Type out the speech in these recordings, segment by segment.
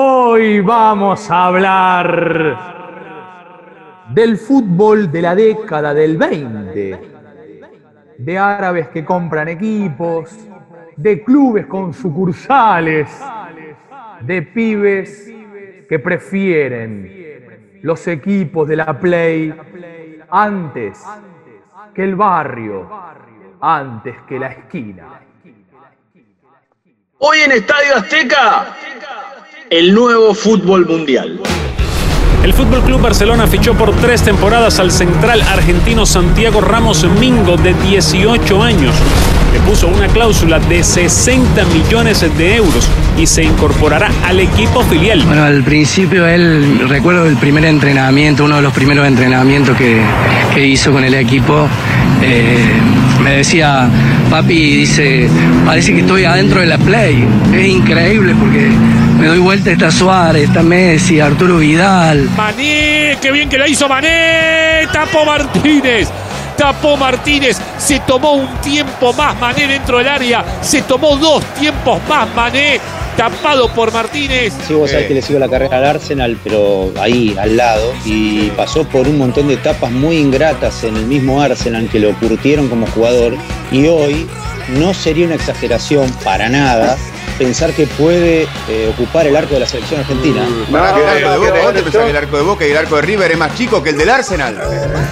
Hoy vamos a hablar del fútbol de la década del 20, de árabes que compran equipos, de clubes con sucursales, de pibes que prefieren los equipos de la Play antes que el barrio, antes que la esquina. Hoy en Estadio Azteca, el nuevo fútbol mundial. El Fútbol Club Barcelona fichó por tres temporadas al central argentino Santiago Ramos Mingo, de 18 años. Le puso una cláusula de 60 millones de euros y se incorporará al equipo filial. Bueno, al principio él, recuerdo el primer entrenamiento, uno de los primeros entrenamientos que, que hizo con el equipo, eh, me decía, papi, dice, parece que estoy adentro de la Play. Es increíble porque me doy vuelta, está Suárez, está Messi, Arturo Vidal. Mané, qué bien que la hizo Mané, tapó Martínez. Tapó Martínez, se tomó un tiempo más Mané dentro del área, se tomó dos tiempos más Mané, tapado por Martínez. Sí, vos sabés que le sigo la carrera al Arsenal, pero ahí, al lado, y pasó por un montón de etapas muy ingratas en el mismo Arsenal que lo curtieron como jugador, y hoy no sería una exageración para nada pensar que puede eh, ocupar el arco de la selección argentina. Pará, que el arco de Boca, ¿vos te pensás que el arco de Boca y el arco de River es más chico que el del Arsenal?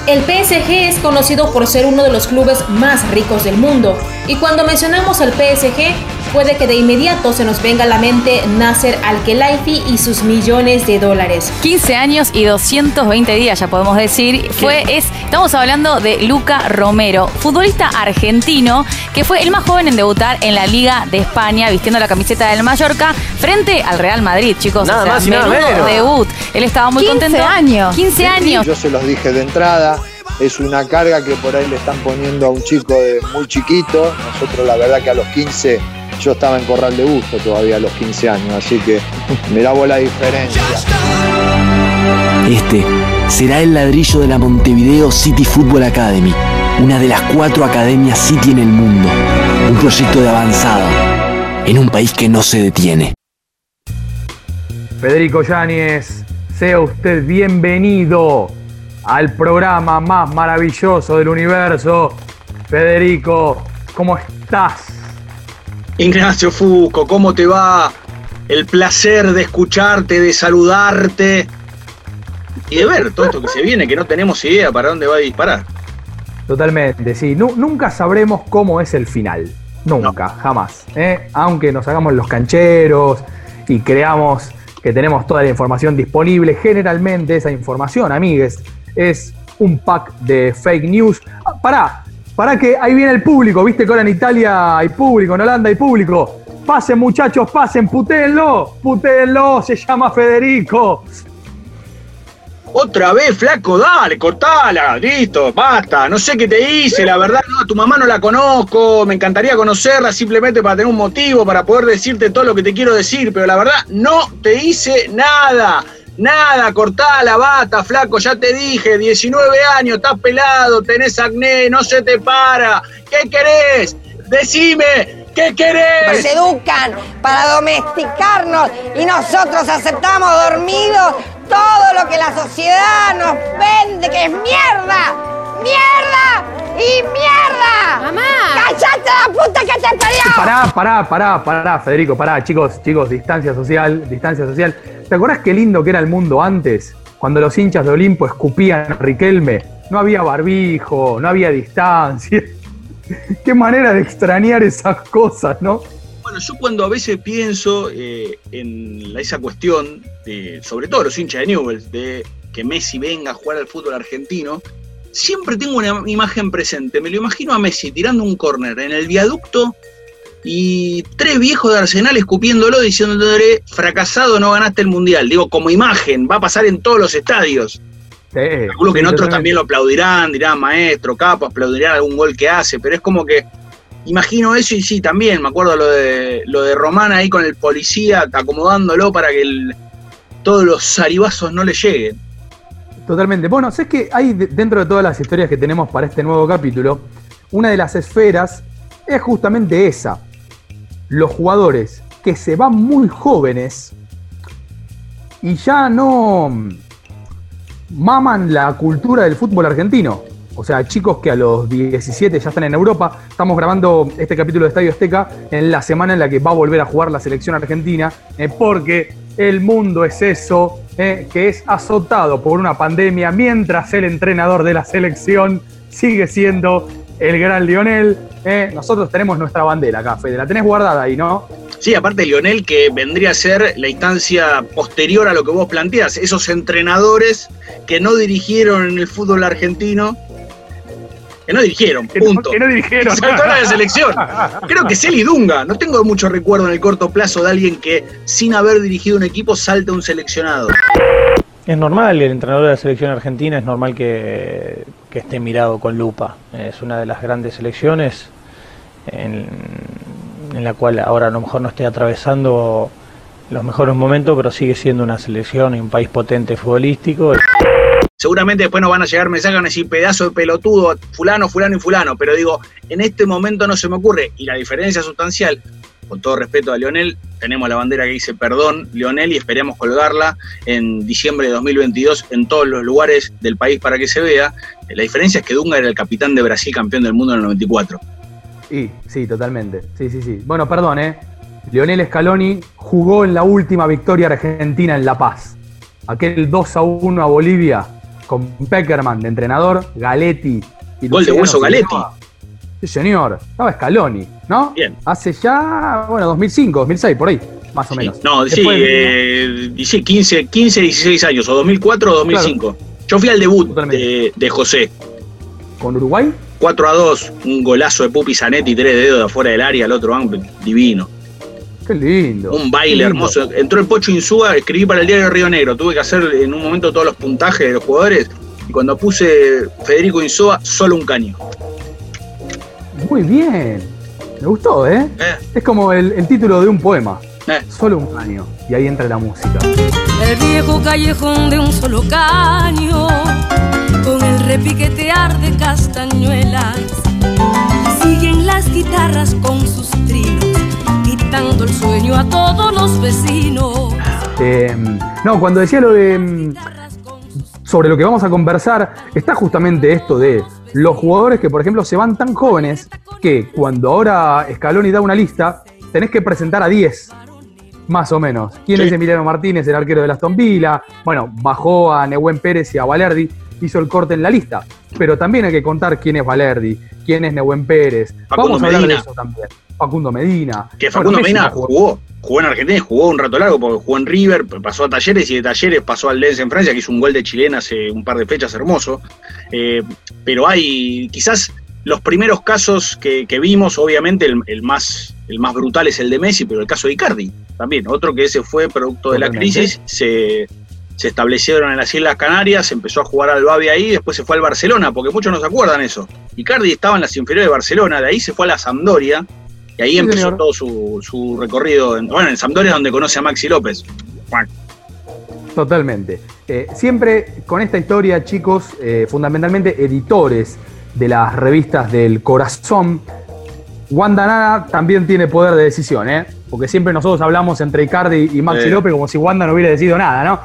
El PSG es conocido por ser uno de los clubes más ricos del mundo. Y cuando mencionamos al PSG, puede que de inmediato se nos venga a la mente Nasser Al-Khelaifi y sus millones de dólares. 15 años y 220 días, ya podemos decir. Fue, es, estamos hablando de Luca Romero, futbolista argentino que fue el más joven en debutar en la Liga de España vistiendo la camiseta del Mallorca frente al Real Madrid, chicos. Nada O sea, más y nada menudo menos. debut. Él estaba muy 15 contento. años. 15 años. Yo se los dije de entrada, es una carga que por ahí le están poniendo a un chico de muy chiquito. Nosotros la verdad que a los 15, yo estaba en Corral de Gusto todavía a los 15 años, así que mirá vos la diferencia. Este será el ladrillo de la Montevideo City Football Academy, una de las cuatro academias City en el mundo. Un proyecto de avanzada, en un país que no se detiene. Federico Yáñez, sea usted bienvenido al programa más maravilloso del universo. Federico, ¿cómo estás? Ignacio Fusco, ¿cómo te va? El placer de escucharte, de saludarte y de ver todo esto que se viene, que no tenemos idea para dónde va a disparar. Totalmente, sí. Nu- nunca sabremos cómo es el final. Nunca, jamás. ¿eh? Aunque nos hagamos los cancheros y creamos que tenemos toda la información disponible, generalmente esa información, amigues, es un pack de fake news. Ah, pará, pará que ahí viene el público. ¿Viste que ahora en Italia hay público, en Holanda hay público? Pasen muchachos, pasen, putéenlo, putéenlo, se llama Federico. Otra vez, flaco, dale, cortala, listo, basta. No sé qué te hice, la verdad, no, a tu mamá no la conozco, me encantaría conocerla simplemente para tener un motivo, para poder decirte todo lo que te quiero decir, pero la verdad, no te hice nada. Nada, cortala, bata, flaco, ya te dije, 19 años, estás pelado, tenés acné, no se te para. ¿Qué querés? Decime, ¿qué querés? Nos educan para domesticarnos y nosotros aceptamos dormidos todo lo que la sociedad nos vende, que es mierda, mierda y mierda. Mamá. ¡Cállate la puta que te parió! Pará, pará, pará, pará, Federico, pará, chicos, chicos, distancia social, distancia social. ¿Te acordás qué lindo que era el mundo antes? Cuando los hinchas de Olimpo escupían a Riquelme. No había barbijo, no había distancia. qué manera de extrañar esas cosas, ¿no? Bueno, yo cuando a veces pienso eh, en esa cuestión, de, sobre todo los hinchas de Newell's, de que Messi venga a jugar al fútbol argentino, siempre tengo una imagen presente. Me lo imagino a Messi tirando un córner en el viaducto y tres viejos de Arsenal escupiéndolo diciéndole, fracasado, no ganaste el Mundial. Digo, como imagen, va a pasar en todos los estadios. Sí, Calculo que sí, en otros también lo aplaudirán, dirán maestro, capo, aplaudirán algún gol que hace, pero es como que imagino eso y sí, también me acuerdo lo de lo de Román ahí con el policía acomodándolo para que el- todos los zaribazos no le lleguen. Totalmente. Bueno, sé que hay de- dentro de todas las historias que tenemos para este nuevo capítulo, una de las esferas es justamente esa. Los jugadores que se van muy jóvenes y ya no maman la cultura del fútbol argentino. O sea, chicos que a los 17 ya están en Europa. Estamos grabando este capítulo de Estadio Azteca en la semana en la que va a volver a jugar la selección argentina, eh, porque el mundo es eso, eh, que es azotado por una pandemia, mientras el entrenador de la selección sigue siendo el gran Lionel. eh. Nosotros tenemos nuestra bandera acá, Fede. La tenés guardada ahí, ¿no? Sí, aparte Lionel, que vendría a ser la instancia posterior a lo que vos planteás, esos entrenadores que no dirigieron en el fútbol argentino, que no dirigieron, Que no- punto. que no dirigieron. Saltó a la selección. Creo que es él y Dunga. No tengo mucho recuerdo en el corto plazo de alguien que sin haber dirigido un equipo salte a un seleccionado. Es normal, el entrenador de la selección argentina es normal que, esté mirado con lupa. Es una de las grandes selecciones en, en la cual ahora a lo mejor no esté atravesando los mejores momentos, pero sigue siendo una selección y un país potente futbolístico. Seguramente después nos van a llegar mensajes, van a decir pedazo de pelotudo, fulano, fulano y fulano, pero digo, en este momento no se me ocurre, y la diferencia sustancial, con todo respeto a Leonel, tenemos la bandera que dice perdón, Leonel, y esperemos colgarla en diciembre de 2022 en todos los lugares del país para que se vea. La diferencia es que Dunga era el capitán de Brasil, campeón del mundo en el 94. Sí, sí, totalmente. Sí, sí, sí. Bueno, perdón, ¿eh? Lionel Scaloni jugó en la última victoria argentina en La Paz. Aquel 2 a 1 a Bolivia con Peckerman de entrenador, Galetti y Gol de hueso Galetti. Sí, señor. Estaba Scaloni, ¿no? Bien. Hace ya, bueno, 2005, 2006, por ahí, más o menos. No, sí, eh, y sí, 15, 15, 16 años, o 2004 o 2005. Yo fui al debut de, de José. ¿Con Uruguay? 4 a 2, un golazo de Pupi Zanetti, tres dedos de afuera del área, al otro ángulo, divino. Qué lindo. Un baile lindo. hermoso. Entró el Pocho Insúa, escribí para el diario Río Negro. Tuve que hacer en un momento todos los puntajes de los jugadores. Y cuando puse Federico Insúa, solo un caño. Muy bien. Me gustó, ¿eh? Es como el, el título de un poema. Eh. Solo un año. Y ahí entra la música. El viejo callejón de un solo caño, con el repiquetear de castañuelas. Siguen las guitarras con sus trinos, quitando el sueño a todos los vecinos. Eh, no, cuando decía lo de. mm, sobre lo que vamos a conversar, está justamente esto de los jugadores que, por ejemplo, se van tan jóvenes que cuando ahora Scaloni da una lista, tenés que presentar a 10, más o menos. ¿Quién es Emiliano Martínez, el arquero de Aston Villa? Bueno, bajó a Nehuen Pérez y a Valerdi, hizo el corte en la lista. Pero también hay que contar quién es Valerdi, quién es Nehuen Pérez. Facundo vamos a hablar de Medina. eso también. Facundo Medina. Que Facundo Medina jugó. jugó, jugó en Argentina y jugó un rato largo porque jugó en River, pasó a Talleres y de Talleres pasó al Lens en Francia, que hizo un gol de chilena hace un par de fechas hermoso. Eh, pero hay quizás los primeros casos que, que vimos, obviamente el, el más, el más brutal es el de Messi, pero el caso de Icardi también, otro que ese fue producto de la crisis, se, se establecieron en las Islas Canarias, empezó a jugar al Babi ahí, después se fue al Barcelona, porque muchos no se acuerdan eso. Icardi estaba en las inferiores de Barcelona, de ahí se fue a la Sampdoria, y ahí Sí, empezó señor. todo su, su recorrido. en- bueno, en Sampdoria es donde conoce a Maxi López. Totalmente. Eh, siempre con esta historia, chicos, eh, fundamentalmente editores de las revistas del corazón, Wanda Nara también tiene poder de decisión, ¿eh? Porque siempre nosotros hablamos entre Icardi y Maxi Sí. López como si Wanda no hubiera decidido nada, ¿no?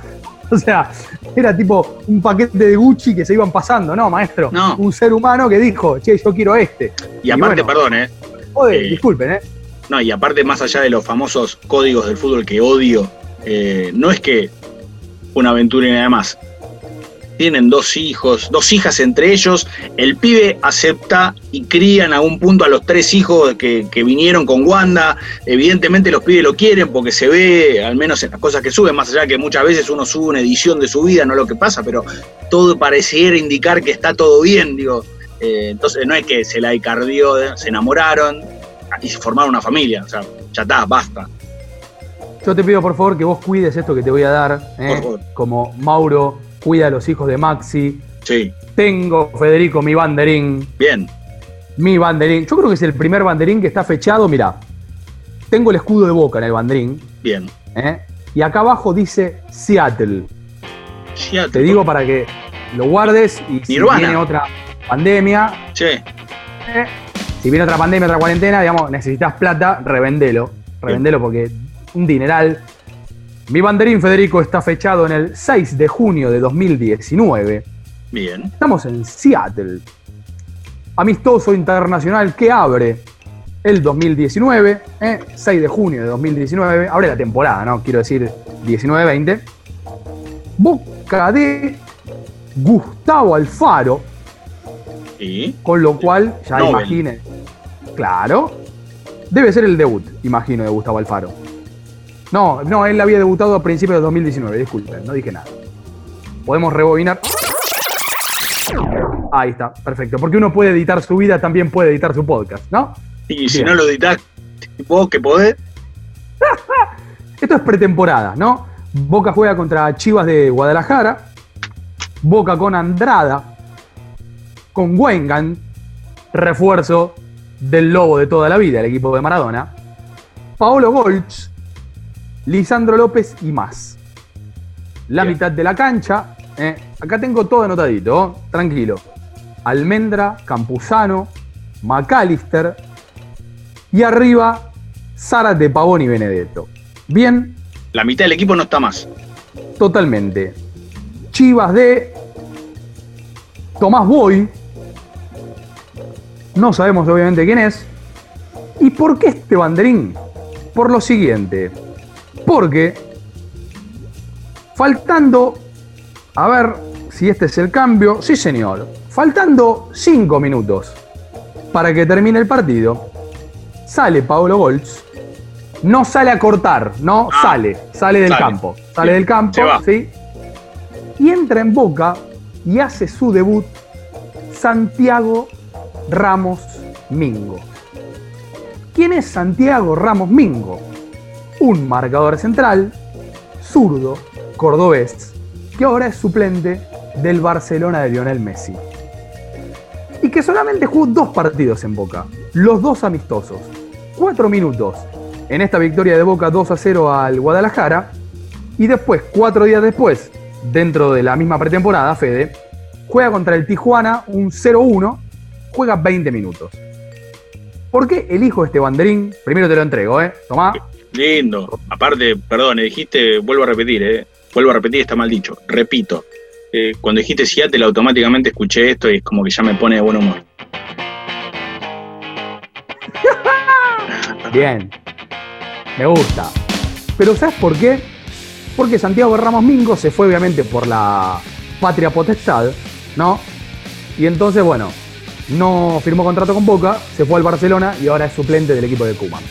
O sea, era tipo un paquete de Gucci que se iban pasando, ¿no, maestro? No. Un ser humano que dijo, che, yo quiero este. Y aparte, bueno, perdón, ¿eh? joder, eh, disculpen, ¿eh? No, y aparte, más allá de los famosos códigos del fútbol que odio, eh, no es que una aventura y nada más. Tienen dos hijos, dos hijas entre ellos. El pibe acepta y cría en algún punto a los tres hijos que, que vinieron con Wanda. Evidentemente los pibes lo quieren porque se ve, al menos en las cosas que suben, más allá que muchas veces uno sube una edición de su vida, no lo que pasa, pero todo pareciera indicar que está todo bien, digo. Eh, entonces no es que se la icardió, se enamoraron y se formaron una familia. O sea, ya está, basta. Yo te pido por favor que vos cuides esto que te voy a dar, ¿eh? Como Mauro cuida a los hijos de Maxi. Sí, Tengo, Federico, mi banderín. bien. Mi banderín. Yo creo que es el primer banderín que está fechado. Mirá, tengo el escudo de boca en el banderín. Bien. ¿eh? Y acá abajo dice Seattle. Seattle. Te digo para que lo guardes y si Nirvana. viene otra pandemia, Che, eh, si viene otra pandemia, otra cuarentena, digamos, necesitas plata, revendelo. Revendelo porque un dineral Mi banderín, Federico, está fechado en el 6 de junio de 2019. Bien. Estamos en Seattle. Amistoso internacional que abre el 2019, ¿eh? 6 de junio de 2019. Abre la temporada, ¿no? Quiero decir 19-20. Boca de Gustavo Alfaro. ¿Y? Con lo cual, ya Nobel. imaginen. Claro. Debe ser el debut, imagino, de Gustavo Alfaro. No, no, él había debutado a principios de 2019, disculpen, no dije nada. Podemos rebobinar. Ahí está, perfecto. Porque uno puede editar su vida, también puede editar su podcast, ¿no? Y si Bien. no lo editás, vos que podés. Esto es pretemporada, ¿no? Boca juega contra Chivas de Guadalajara. Boca con Andrada. Con Wengan. Refuerzo del lobo de toda la vida, el equipo de Maradona. Paolo Golch. Lisandro López y más. La mitad de la cancha. eh, acá tengo todo anotadito, ¿oh? tranquilo. Almendra, Campuzano, McAllister. Y arriba, Zárate, Pavón y Benedetto. Bien, La mitad del equipo no está más. totalmente. Chivas de Tomás Boy. No sabemos obviamente quién es. ¿Y por qué este banderín? Por lo siguiente. Porque faltando, a ver si este es el cambio. Sí, señor. Faltando 5 minutos para que termine el partido, sale Paolo Goltz. No sale a cortar, no sale, sale del sale. campo. Sale del campo. ¿sí? Y entra en Boca y hace su debut Santiago Ramos Mingo. ¿Quién es Santiago Ramos Mingo? Un marcador central, zurdo, cordobés, que ahora es suplente del Barcelona de Lionel Messi. Y que solamente jugó dos partidos en Boca, los dos amistosos. Cuatro minutos en esta victoria de Boca 2 a 0 al Guadalajara. Y después, cuatro días después, dentro de la misma pretemporada, Fede, juega contra el Tijuana un 0-1, juega 20 minutos. ¿Por qué elijo este banderín? Primero te lo entrego, ¿eh? Tomá. Lindo. Aparte, perdón, eh, dijiste, vuelvo a repetir, eh. Vuelvo a repetir, está mal dicho. Repito. Eh, cuando dijiste Seattle, automáticamente escuché esto y es como que ya me pone de buen humor. Bien. Me gusta. Pero ¿sabes por qué? Porque Santiago Ramos Mingo se fue obviamente por la patria potestad, ¿no? Y entonces, bueno, no firmó contrato con Boca, se fue al Barcelona y ahora es suplente del equipo de Cuman.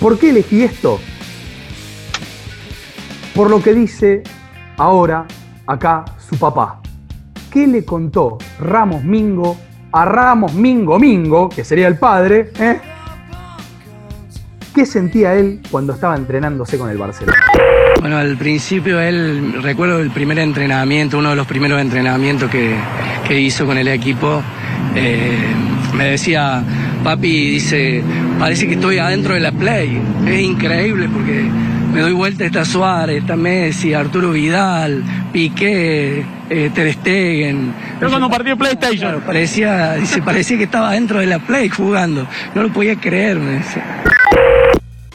¿Por qué elegí esto? Por lo que dice ahora acá su papá. ¿Qué le contó Ramos Mingo a Ramos Mingo Mingo, que sería el padre, ¿eh? ¿Qué sentía él cuando estaba entrenándose con el Barcelona? Bueno, al principio él, recuerdo el primer entrenamiento, uno de los primeros entrenamientos que, que hizo con el equipo, eh, me decía, papi, dice, parece que estoy adentro de la Play. Es increíble porque me doy vuelta, está Suárez, está Messi, Arturo Vidal, Piqué, eh, Ter Stegen. Yo cuando partí de PlayStation. Claro, parecía, dice, parecía que estaba dentro de la Play jugando. No lo podía creer, me decía.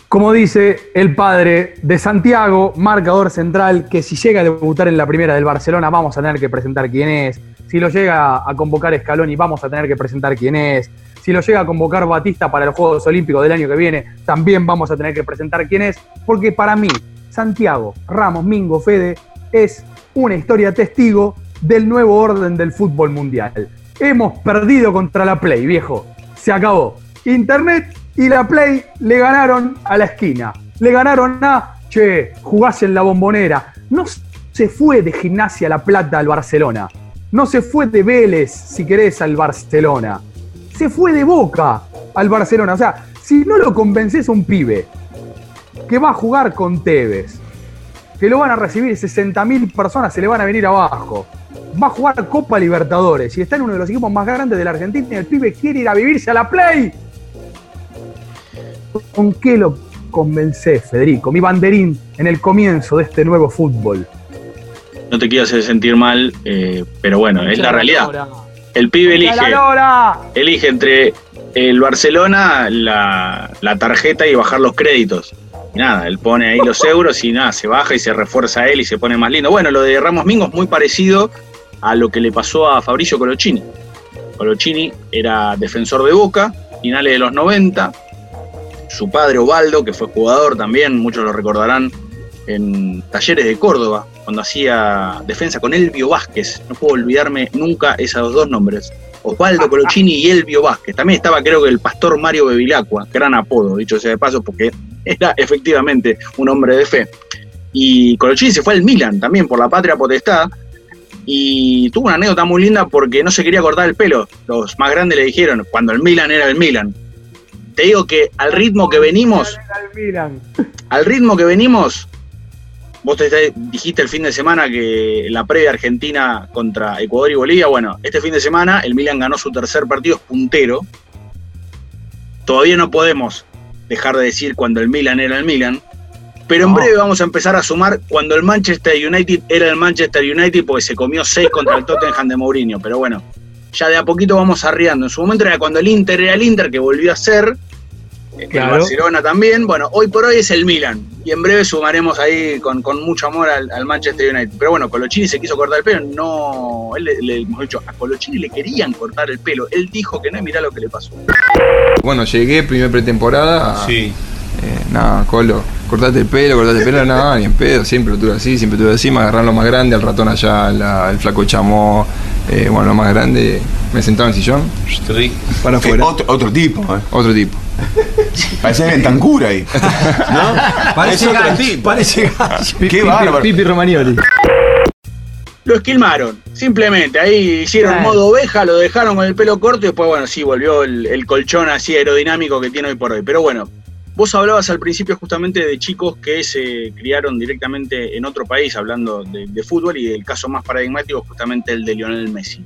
Como dice el padre de Santiago, marcador central, que si llega a debutar en la primera del Barcelona vamos a tener que presentar quién es. Si lo llega a convocar Scaloni vamos a tener que presentar quién es. Si lo llega a convocar Batista para los Juegos Olímpicos del año que viene, también vamos a tener que presentar quién es. Porque para mí, Santiago Ramos Mingo Fede es una historia testigo del nuevo orden del fútbol mundial. Hemos perdido contra la Play, viejo. Se acabó. Internet y la Play le ganaron a la esquina. Le ganaron a, che, jugás en la bombonera. No se fue de Gimnasia La Plata al Barcelona. No se fue de Vélez, si querés, al Barcelona. Se fue de Boca al Barcelona. O sea, si no lo convences a un pibe que va a jugar con Tevez, que lo van a recibir 60.000 personas, se le van a venir abajo. Va a jugar Copa Libertadores y está en uno de los equipos más grandes de la Argentina y el pibe quiere ir a vivirse a la Play. ¿Con qué lo convencés, Federico? Mi banderín en el comienzo de este nuevo fútbol. No te quiero hacer sentir mal, eh, pero bueno, es la realidad. El pibe elige, elige entre el Barcelona, la, la tarjeta y bajar los créditos. Y nada, él pone ahí los euros y nada, se baja y se refuerza él y se pone más lindo. Bueno, lo de Ramos Mingo es muy parecido a lo que le pasó a Fabricio Colochini. Colochini era defensor de Boca, finales de los 90. Su padre Ovaldo, que fue jugador también, muchos lo recordarán en Talleres de Córdoba, cuando hacía defensa con Elvio Vázquez. No puedo olvidarme nunca esos dos nombres. Osvaldo Colochini y Elvio Vázquez. También estaba creo que el pastor Mario Bevilacqua, gran apodo, dicho sea de paso, porque era efectivamente un hombre de fe. Y Colochini se fue al Milan también por la patria potestad. Y tuvo una anécdota muy linda porque no se quería cortar el pelo. Los más grandes le dijeron, cuando el Milan era el Milan. Te digo que al ritmo que venimos, al ritmo que venimos, vos te dijiste el fin de semana que la previa Argentina contra Ecuador y Bolivia, bueno, este fin de semana el Milan ganó su tercer partido, es puntero. Todavía no podemos dejar de decir cuando el Milan era el Milan, pero en breve vamos a empezar a sumar cuando el Manchester United era el Manchester United porque se comió seis contra el Tottenham de Mourinho. Pero bueno, ya de a poquito vamos arriando. En su momento era cuando el Inter era el Inter, que volvió a ser. El Barcelona también. Bueno, hoy por hoy es el Milan. Y en breve sumaremos ahí con, mucho amor al, Manchester United. Pero bueno, Colochini se quiso cortar el pelo. No, él le, hemos dicho, a Colochini le querían cortar el pelo. Él dijo que no, y mirá lo que le pasó. Bueno, llegué, primera pretemporada. Sí. Eh, nada, Colo, cortate el pelo, cortate el pelo, nada, ni en pedo, siempre lo tuve así, siempre lo tuve así, me agarraron lo más grande, al ratón allá, el flaco chamó, eh, bueno, lo más grande, me sentaba en el sillón, para afuera. Otro, tipo, ¿eh? Otro tipo. Parece en Tancura ahí. ¿No? Parece gallo, parece. Qué bárbaro. Pipi Romagnoli. Lo esquilmaron, simplemente. Ahí hicieron modo oveja, lo dejaron con el pelo corto y después, bueno, sí, volvió el, el colchón así aerodinámico que tiene hoy por hoy. Pero bueno, Vos hablabas al principio justamente de chicos que se criaron directamente en otro país, hablando de, fútbol, y el caso más paradigmático es justamente el de Lionel Messi.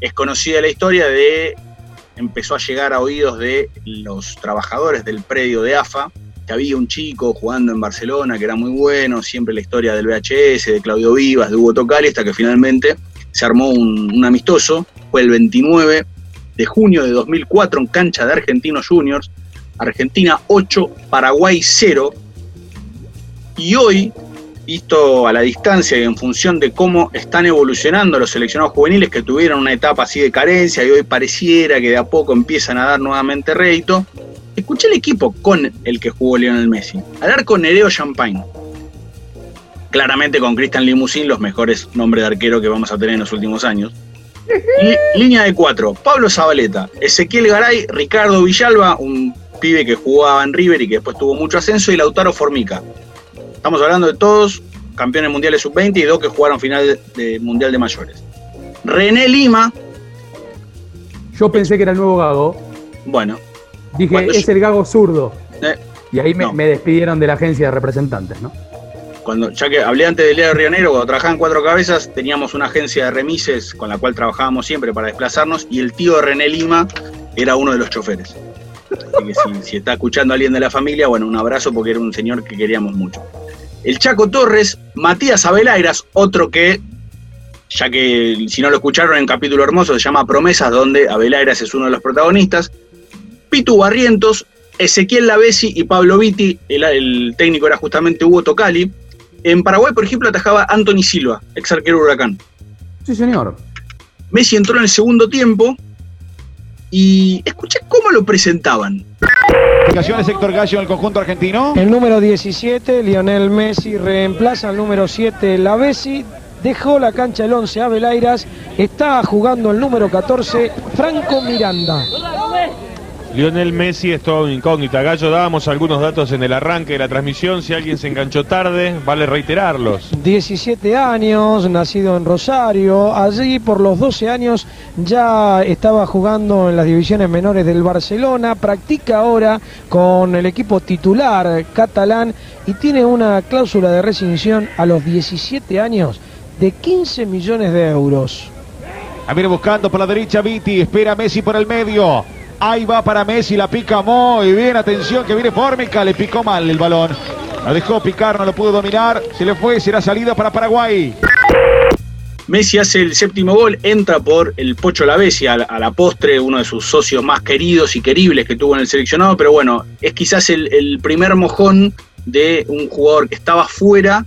Es conocida la historia de, empezó a llegar a oídos de los trabajadores del predio de AFA, que había un chico jugando en Barcelona que era muy bueno, siempre la historia del VHS, de Claudio Vivas, de Hugo Tocali, hasta que finalmente se armó un, un amistoso, fue el 29 de junio de 2004 en cancha de Argentinos Juniors, Argentina 8, Paraguay 0. Y hoy, visto a la distancia y en función de cómo están evolucionando los seleccionados juveniles que tuvieron una etapa así de carencia y hoy pareciera que de a poco empiezan a dar nuevamente rédito, escuché el equipo con el que jugó Lionel Messi. Al arco Nereo Champagne. Claramente con Cristian Limousin, los mejores nombres de arquero que vamos a tener en los últimos años. línea de cuatro, Pablo Zabaleta, Ezequiel Garay, Ricardo Villalba, un pibe que jugaba en River y que después tuvo mucho ascenso, y Lautaro Formica. Estamos hablando de todos campeones mundiales sub-20 y dos que jugaron final de Mundial de Mayores. René Lima. Yo pensé que era el nuevo Gago. Bueno. Dije, es el Gago zurdo. Eh, y ahí me, despidieron de la agencia de representantes, ¿no? Cuando, ya que hablé antes del Día de Río Negro, cuando trabajaba en Cuatro Cabezas, teníamos una agencia de remises con la cual trabajábamos siempre para desplazarnos y el tío de René Lima era uno de los choferes. Así que si, está escuchando a alguien de la familia, bueno, un abrazo porque era un señor que queríamos mucho. El Chaco Torres, Matías Abelairas, otro que, ya que si no lo escucharon en capítulo hermoso, se llama Promesas, donde Abelairas es uno de los protagonistas. Pitu Barrientos, Ezequiel Lavesi y Pablo Vitti, el, técnico era justamente Hugo Tocali. En Paraguay, por ejemplo, atajaba Anthony Silva, ex arquero Huracán. Sí, señor. Messi entró en el segundo tiempo, y escuché cómo lo presentaban. Explicaciones Héctor Gallo en el conjunto argentino. El número 17, Lionel Messi, reemplaza al número 7, La Bessi. Dejó la cancha el 11, Abelairas. Está jugando el número 14, Franco Miranda. Lionel Messi es todo incógnita. Gallo, dábamos algunos datos en el arranque de la transmisión. Si alguien se enganchó tarde, vale reiterarlos. 17 años, nacido en Rosario. Allí por los 12 años ya estaba jugando en las divisiones menores del Barcelona. Practica ahora con el equipo titular catalán y tiene una cláusula de rescisión a los 17 años de 15 millones de euros. A viene buscando por la derecha Viti, espera Messi por el medio. Ahí va para Messi, la pica muy bien. Atención que viene Fórmica, le picó mal el balón. La dejó picar, no lo pudo dominar. Se le fue, será salida para Paraguay. Messi hace el séptimo gol, entra por el Pocho Lavesi, a, a la postre, uno de sus socios más queridos y queribles que tuvo en el seleccionado, pero bueno, es quizás el, primer mojón de un jugador que estaba fuera,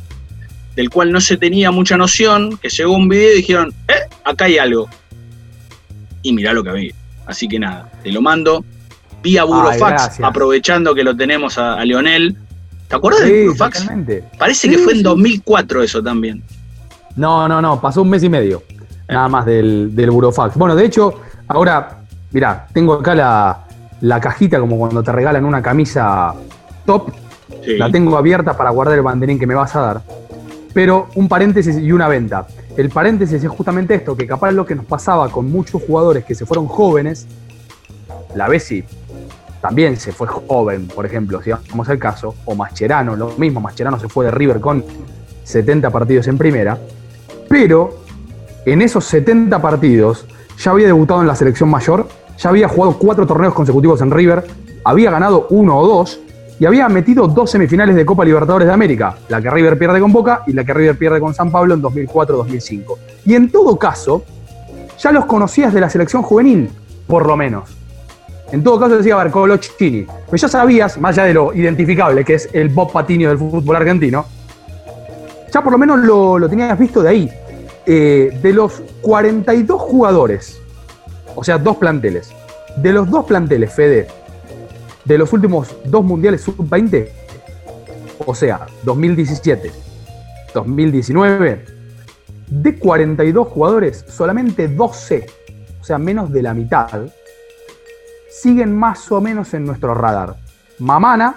del cual no se tenía mucha noción, que llegó un video y dijeron, eh, acá hay algo. Y mirá lo que había. Así que nada, te lo mando vía Burofax, aprovechando que lo tenemos a, a Leonel. ¿Te acuerdas Sí, del Burofax? Parece Sí, que fue en sí. 2004 eso también. No, no, no, pasó un mes y medio. Nada más del, del Burofax. Bueno, de hecho, ahora, mirá, tengo acá la, la cajita como cuando te regalan una camisa top. Sí. La tengo abierta para guardar el banderín que me vas a dar. Pero un paréntesis y una venta. El paréntesis es justamente esto, que capaz lo que nos pasaba con muchos jugadores que se fueron jóvenes, la Bessi también se fue joven, por ejemplo, si vamos al caso, o Mascherano, lo mismo, Mascherano se fue de River con 70 partidos en primera, pero en esos 70 partidos ya había debutado en la selección mayor, ya había jugado cuatro torneos consecutivos en River, había ganado uno o dos y había metido dos semifinales de Copa Libertadores de América, la que River pierde con Boca y la que River pierde con San Pablo en 2004-2005. Y en todo caso, ya los conocías de la selección juvenil, por lo menos. En todo caso decía Barcolochini, pero ya sabías, más allá de lo identificable que es el Bob Patiño del fútbol argentino, ya por lo menos lo, lo tenías visto de ahí. Eh, de los 42 jugadores, o sea, dos planteles, de los dos planteles, Fede, de los últimos dos mundiales sub-20, o sea, 2017, 2019, de 42 jugadores, solamente 12, o sea, menos de la mitad, siguen más o menos en nuestro radar. Mamana,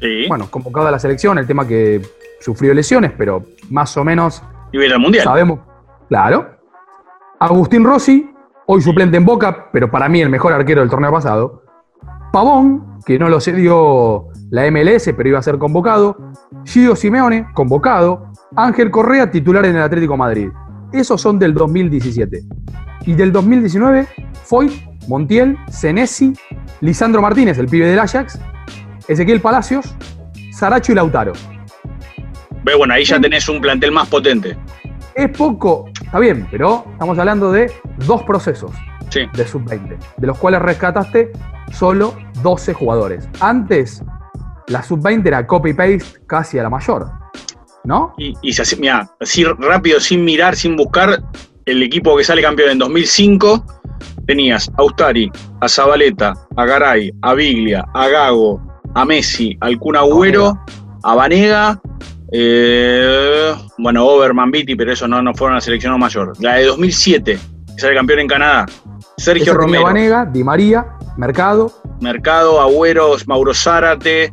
Sí. bueno, convocado a la selección, el tema que sufrió lesiones, pero más o menos Y al mundial. sabemos. Claro. Agustín Rossi, hoy suplente en Boca, pero para mí el mejor arquero del torneo pasado. Pavón, que no lo cedió la MLS, pero iba a ser convocado. Gio Simeone, convocado. Ángel Correa, titular en el Atlético de Madrid. Esos son del 2017. Y del 2019, Foyt, Montiel, Senesi, Lisandro Martínez, el pibe del Ajax, Ezequiel Palacios, Saracho y Lautaro. Ve, bueno, ahí ya tenés un plantel más potente. Es poco, está bien, pero estamos hablando de dos procesos Sí. de sub-20, de los cuales rescataste solo 12 jugadores. Antes, la sub-20 era copy-paste casi a la mayor, ¿no? Y, y se mirá, así rápido, sin mirar, sin buscar, el equipo que sale campeón en 2005, tenías a Ustari, a Zabaleta, a Garay, a Biglia, a Gago, a Messi, al Kun Agüero, a Vanega, eh, bueno, Overman, Vitti, pero eso no, no fueron a la selección mayor. La de 2007, que sale campeón en Canadá, Sergio Romero. Vanega, Di María, Mercado, Mercado, Agüeros, Mauro Zárate,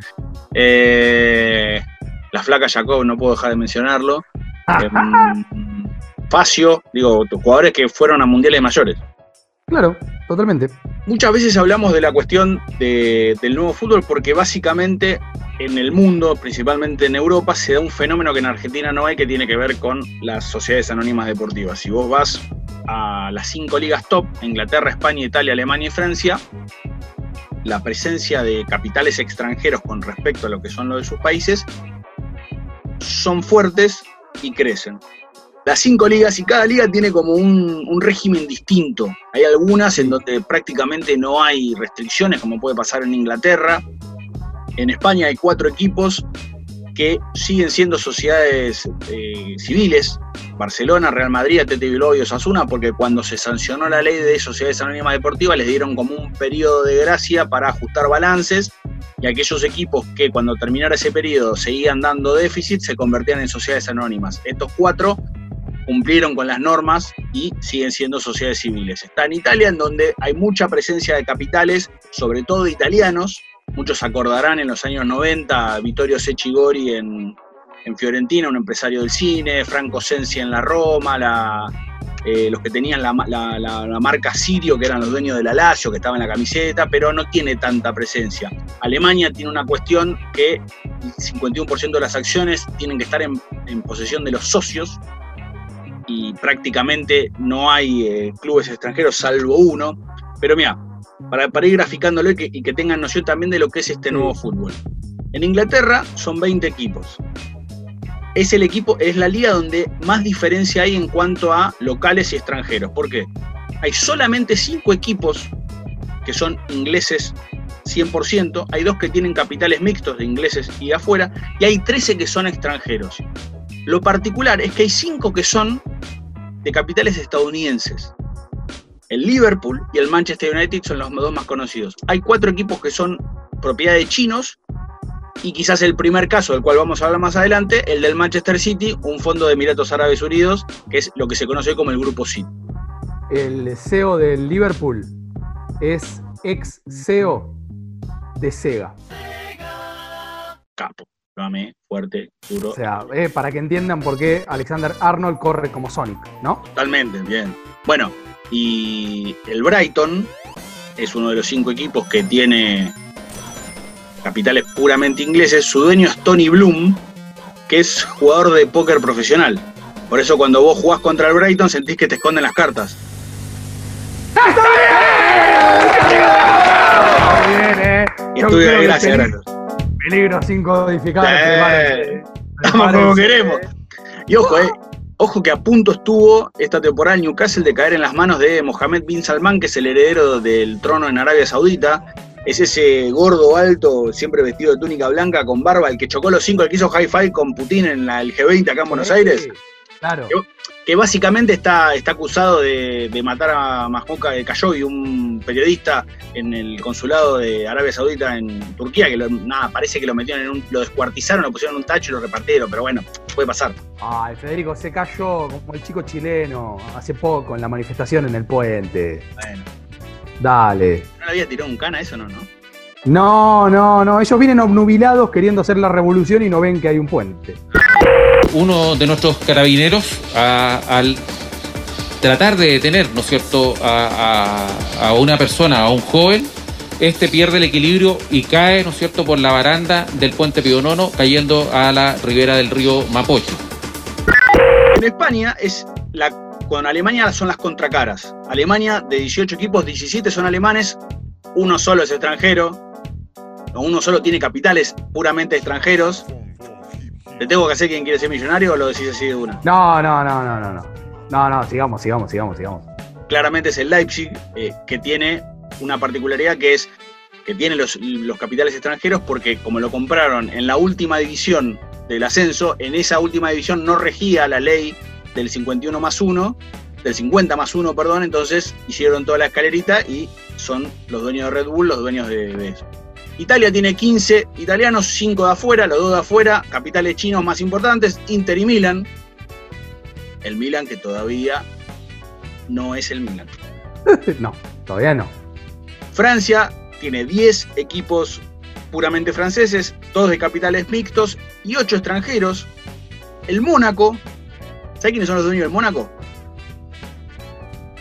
eh, la flaca Jacob, no puedo dejar de mencionarlo. em, Facio, digo, jugadores que fueron a mundiales mayores. claro, totalmente. Muchas veces hablamos de la cuestión de- del nuevo fútbol porque básicamente en el mundo, principalmente en Europa, se da un fenómeno que en Argentina no hay que tiene que ver con las sociedades anónimas deportivas. Si vos vas a las cinco ligas top, Inglaterra, España, Italia, Alemania y Francia, la presencia de capitales extranjeros con respecto a lo que son los de sus países son fuertes y crecen. Las cinco ligas y cada liga tiene como un, un régimen distinto. Hay algunas en donde prácticamente no hay restricciones, como puede pasar en Inglaterra. En España hay cuatro equipos que siguen siendo sociedades eh, civiles, Barcelona, Real Madrid, Atleti Bilbao y Osasuna, porque cuando se sancionó la ley de sociedades anónimas deportivas les dieron como un periodo de gracia para ajustar balances y aquellos equipos que cuando terminara ese periodo seguían dando déficit se convertían en sociedades anónimas. Estos cuatro cumplieron con las normas y siguen siendo sociedades civiles. Está en Italia, en donde hay mucha presencia de capitales, sobre todo italianos. Muchos acordarán en los años 90 a Vittorio Secchigori en, en Fiorentina, un empresario del cine, Franco Sensi en la Roma, la, eh, los que tenían la- la marca Sirio, que eran los dueños de la Lazio, que estaba en la camiseta, pero no tiene tanta presencia. Alemania tiene una cuestión que el 51% de las acciones tienen que estar en, en posesión de los socios y prácticamente no hay eh, clubes extranjeros salvo uno. Pero mira, para, para ir graficándolo y que, y que tengan noción también de lo que es este nuevo fútbol. En Inglaterra son 20 equipos. Es el equipo, es la liga donde más diferencia hay en cuanto a locales y extranjeros. ¿Por qué? Hay solamente 5 equipos que son ingleses 100%, hay dos que tienen capitales mixtos de ingleses y de afuera, y hay 13 que son extranjeros. Lo particular es que hay 5 que son de capitales estadounidenses. El Liverpool y el Manchester United son los dos más conocidos. Hay cuatro equipos que son propiedad de chinos y quizás el primer caso del cual vamos a hablar más adelante, el del Manchester City, un fondo de Emiratos Árabes Unidos, que es lo que se conoce como el Grupo City. El CEO del Liverpool es ex CEO de Sega. Capo, lo amé, fuerte, duro. O sea, eh, para que entiendan por qué Alexander Arnold corre como Sonic, ¿no? Totalmente, bien. Bueno, y el Brighton es uno de los cinco equipos que tiene capitales puramente ingleses. Su dueño es Tony Bloom, que es jugador de póker profesional. Por eso cuando vos jugás contra el Brighton sentís que te esconden las cartas. Bien, eh. Estudio de gracia, Gracias. Peligro sin codificar. Eh, como queremos. Y ojo, eh, ojo que a punto estuvo esta temporada el Newcastle de caer en las manos de Mohammed bin Salman, que es el heredero del trono en Arabia Saudita. Es ese gordo alto, siempre vestido de túnica blanca, con barba, el que chocó los cinco, el que hizo hi-fi con Putin en la, el G20 acá en Buenos Aires. Claro. Que, que básicamente está, está acusado de, de matar a Mahmoud Khashoggi, un periodista en el consulado de Arabia Saudita en Turquía, que lo- nada, parece que lo metieron en un, lo descuartizaron, lo pusieron en un tacho y lo repartieron, pero bueno, puede pasar. Ay, Federico se cayó como el chico chileno hace poco en la manifestación en el puente. Bueno. Dale. ¿No le había tirado un cana eso, no? no? No, no, no. Ellos vienen obnubilados queriendo hacer la revolución y no ven que hay un puente. uno de nuestros carabineros al tratar de detener, ¿no cierto?, a, una persona, a un joven, este pierde el equilibrio y cae, ¿no es cierto?, por la baranda del puente Pionono, cayendo a la ribera del río Mapocho. En España es la, con Alemania son las contracaras. Alemania, de 18 equipos, 17 son alemanes, uno solo es extranjero, uno solo tiene capitales puramente extranjeros. ¿Te tengo que hacer quién quiere ser millonario o lo decís así de una? No, no, no, no, no, no. No, no, sigamos, sigamos, sigamos, sigamos. Claramente es el Leipzig, eh, que tiene una particularidad que es que tiene los, los capitales extranjeros porque como lo compraron en la última división del ascenso, en esa última división no regía la ley del 51 más 1, del 50 más 1, perdón, entonces hicieron toda la escalerita y son los dueños de Red Bull, los dueños de, de eso. Italia tiene 15 italianos, 5 de afuera, los dos de afuera, capitales chinos más importantes, Inter y Milan. El Milan que todavía no es el Milan. no, todavía no. Francia tiene 10 equipos puramente franceses, todos de capitales mixtos y 8 extranjeros. El Mónaco, ¿sabes quiénes son los dueños del Mónaco?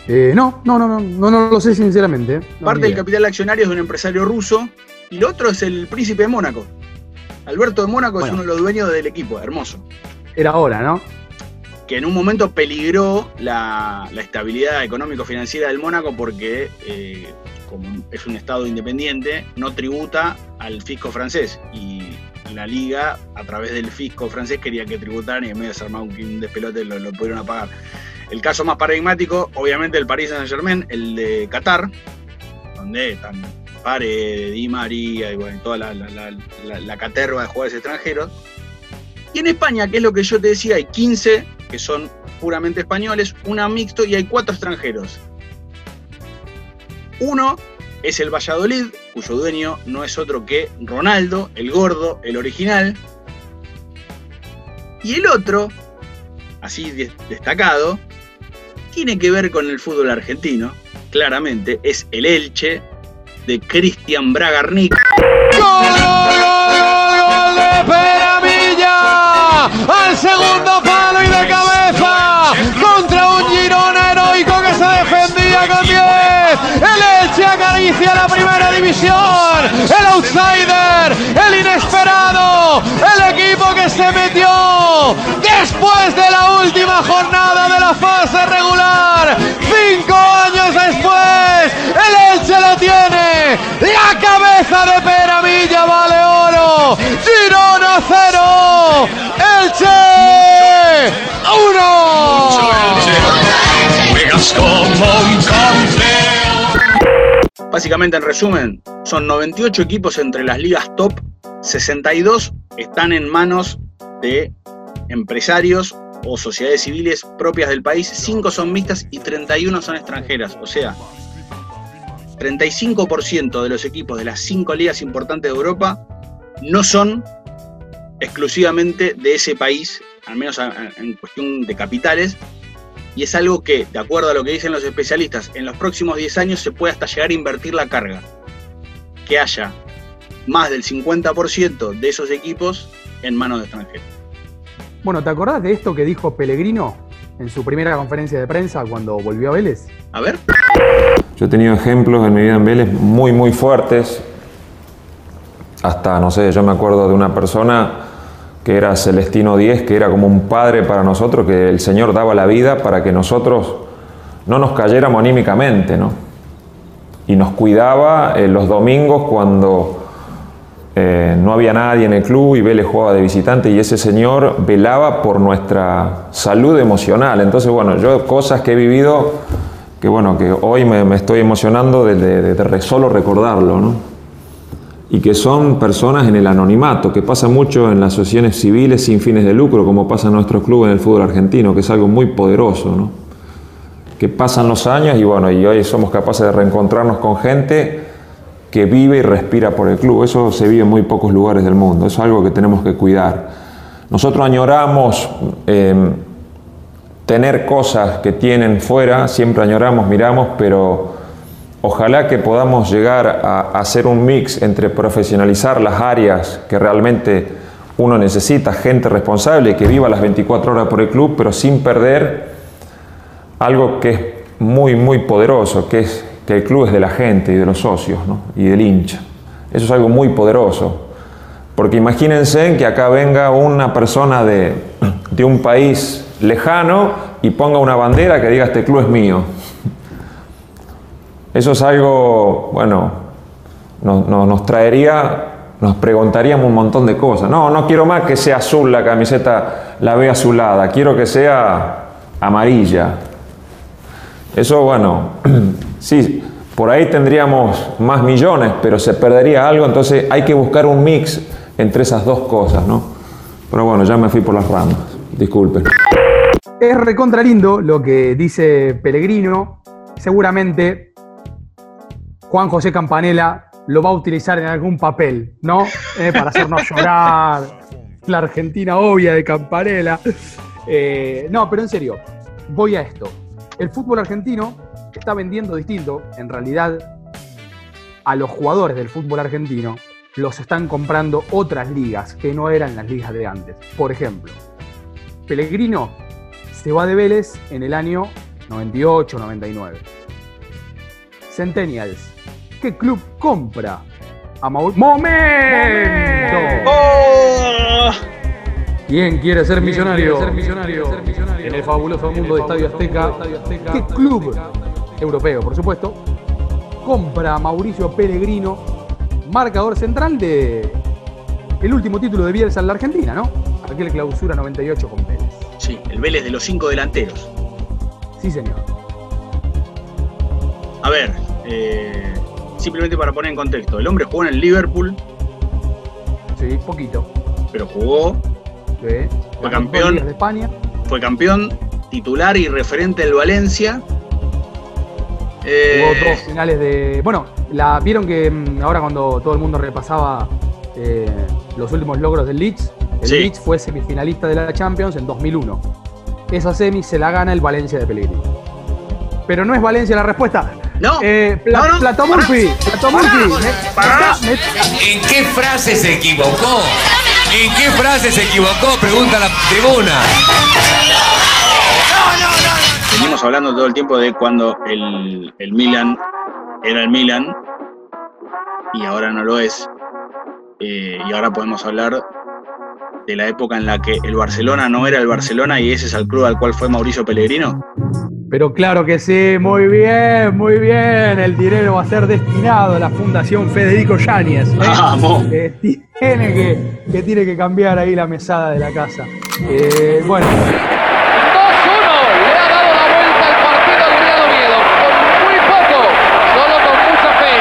Eh, no, no, no, no, no, no lo sé sinceramente. No, Parte del capital accionario es de un empresario ruso y el otro es el príncipe de Mónaco. Alberto de Mónaco es uno de los dueños del equipo, hermoso. Era hora, ¿no? que en un momento peligró la, la estabilidad económico-financiera del Mónaco porque, eh, como es un Estado independiente, no tributa al fisco francés. Y la liga, a través del fisco francés, quería que tributaran y en medio de armar un, un despelote lo, lo pudieron apagar. El caso más paradigmático, obviamente, el Paris Saint-Germain, el de Qatar, donde están Pare, Di María y bueno, toda la, la, la- la- caterva de jugadores extranjeros. Y en España, que es lo que yo te decía, hay 15 que son puramente españoles, una mixto y hay cuatro extranjeros. Uno es el Valladolid, cuyo dueño no es otro que Ronaldo, el gordo, el original. Y el otro, así de- destacado, tiene que ver con el fútbol argentino, claramente, es el Elche de Cristian Bragarnik. Peramilla al segundo palo y de cabeza contra un Girona heroico que se defendía con 10. El Elche acaricia la primera división. El outsider, el inesperado, el equipo que se metió después de la última jornada de la fase regular. Cinco años después, el Elche lo tiene. La cabeza de Peramilla vale oro. Girona 0. Elche 1. Para Básicamente, en resumen, son 98 equipos entre las ligas top, 62 están en manos de empresarios o sociedades civiles propias del país, 5 son mixtas y 31 son extranjeras. O sea, 35% de los equipos de las 5 ligas importantes de Europa no son exclusivamente de ese país, al menos en cuestión de capitales, y es algo que, de acuerdo a lo que dicen los especialistas, en los próximos 10 años se puede hasta llegar a invertir la carga. Que haya más del 50% de esos equipos en manos de extranjeros. Bueno, ¿te acordás de esto que dijo Pellegrino en su primera conferencia de prensa cuando volvió a Vélez? A ver. Yo he tenido ejemplos en mi vida en Vélez muy, muy fuertes. Hasta, no sé, yo me acuerdo de una persona que era Celestino Díez, que era como un padre para nosotros, que el Señor daba la vida para que nosotros no nos cayéramos anímicamente, ¿no? Y nos cuidaba eh, los domingos cuando eh, no había nadie en el club y Vélez jugaba de visitante y ese señor velaba por nuestra salud emocional. Entonces, bueno, yo cosas que he vivido que bueno, que hoy me, estoy emocionando de, de- solo recordarlo, ¿no? Y que son personas en el anonimato, que pasa mucho en las asociaciones civiles sin fines de lucro, como pasa en nuestros clubes en el fútbol argentino, que es algo muy poderoso, ¿no? Que pasan los años y bueno, y hoy somos capaces de reencontrarnos con gente que vive y respira por el club. Eso se vive en muy pocos lugares del mundo, es algo que tenemos que cuidar. Nosotros añoramos eh, tener cosas que tienen fuera, siempre añoramos, miramos, pero ojalá que podamos llegar a, hacer un mix entre profesionalizar las áreas que realmente uno necesita, gente responsable que viva las 24 horas por el club, pero sin perder algo que es muy, muy poderoso, que es que el club es de la gente y de los socios ¿no? y del hincha. Eso es algo muy poderoso. Porque imagínense que acá venga una persona de, de un país lejano y ponga una bandera que diga este club es mío. Eso es algo, bueno, no- no- nos traería, nos preguntaríamos un montón de cosas. No, no quiero más que sea azul la camiseta, la ve azulada, quiero que sea amarilla. Eso, bueno, sí, por ahí tendríamos más millones, pero se perdería algo, entonces hay que buscar un mix entre esas dos cosas, ¿no? Pero bueno, ya me fui por las ramas, disculpen. Es recontra lindo lo que dice Pellegrino. Seguramente Juan José Campanella lo va a utilizar en algún papel, ¿no? Eh, para hacernos llorar. La Argentina obvia de Campanella. Eh, no, pero en serio, voy a esto. El fútbol argentino está vendiendo distinto. En realidad, a los jugadores del fútbol argentino los están comprando otras ligas que no eran las ligas de antes. Por ejemplo, Pellegrino se va de Vélez en el año 98-99. Centennials. ¿Qué club compra a Mauricio? ¡Momento! ¿Quién quiere ser millonario? En el fabuloso mundo de Estadio Azteca. ¿Qué club europeo, por supuesto, compra a Mauricio Pellegrino, marcador central de el último título de Bielsa en la Argentina, ¿no? Aquel clausura 98 con el Vélez de los cinco delanteros. Sí, señor. A ver, eh, simplemente para poner en contexto, el hombre jugó en el Liverpool, Sí, poquito. pero jugó, Sí. fue campeón, de España. fue campeón titular y referente del Valencia. Eh, Jugó dos finales de. Bueno, la, vieron que mm, ahora cuando todo el mundo repasaba eh, los últimos logros del Leeds, el Sí. Leeds fue semifinalista de la Champions en 2001. Esa semi se la gana el Valencia de Pellegrini. Pero no es Valencia la respuesta. No. Eh, Pla- No, no, Plato pará. Murphy. Plato Murphy. Me- Pará. me- ¿En qué frase se equivocó? ¿En qué frase se equivocó? Pregunta la tribuna. Venimos hablando todo el tiempo de cuando el, el Milan era el Milan y ahora no lo es. Eh, y ahora podemos hablar de la época en la que el Barcelona no era el Barcelona y ese es el club al cual fue Mauricio Pellegrino. Pero claro que sí, muy bien, muy bien. El dinero va a ser destinado a la Fundación Federico Yáñez. ¿eh? Vamos. Que tiene que, que tiene que cambiar ahí la mesada de la casa. Eh, bueno. Le ha dado la vuelta al partido al Real Oviedo. Con muy poco, solo con mucha fe.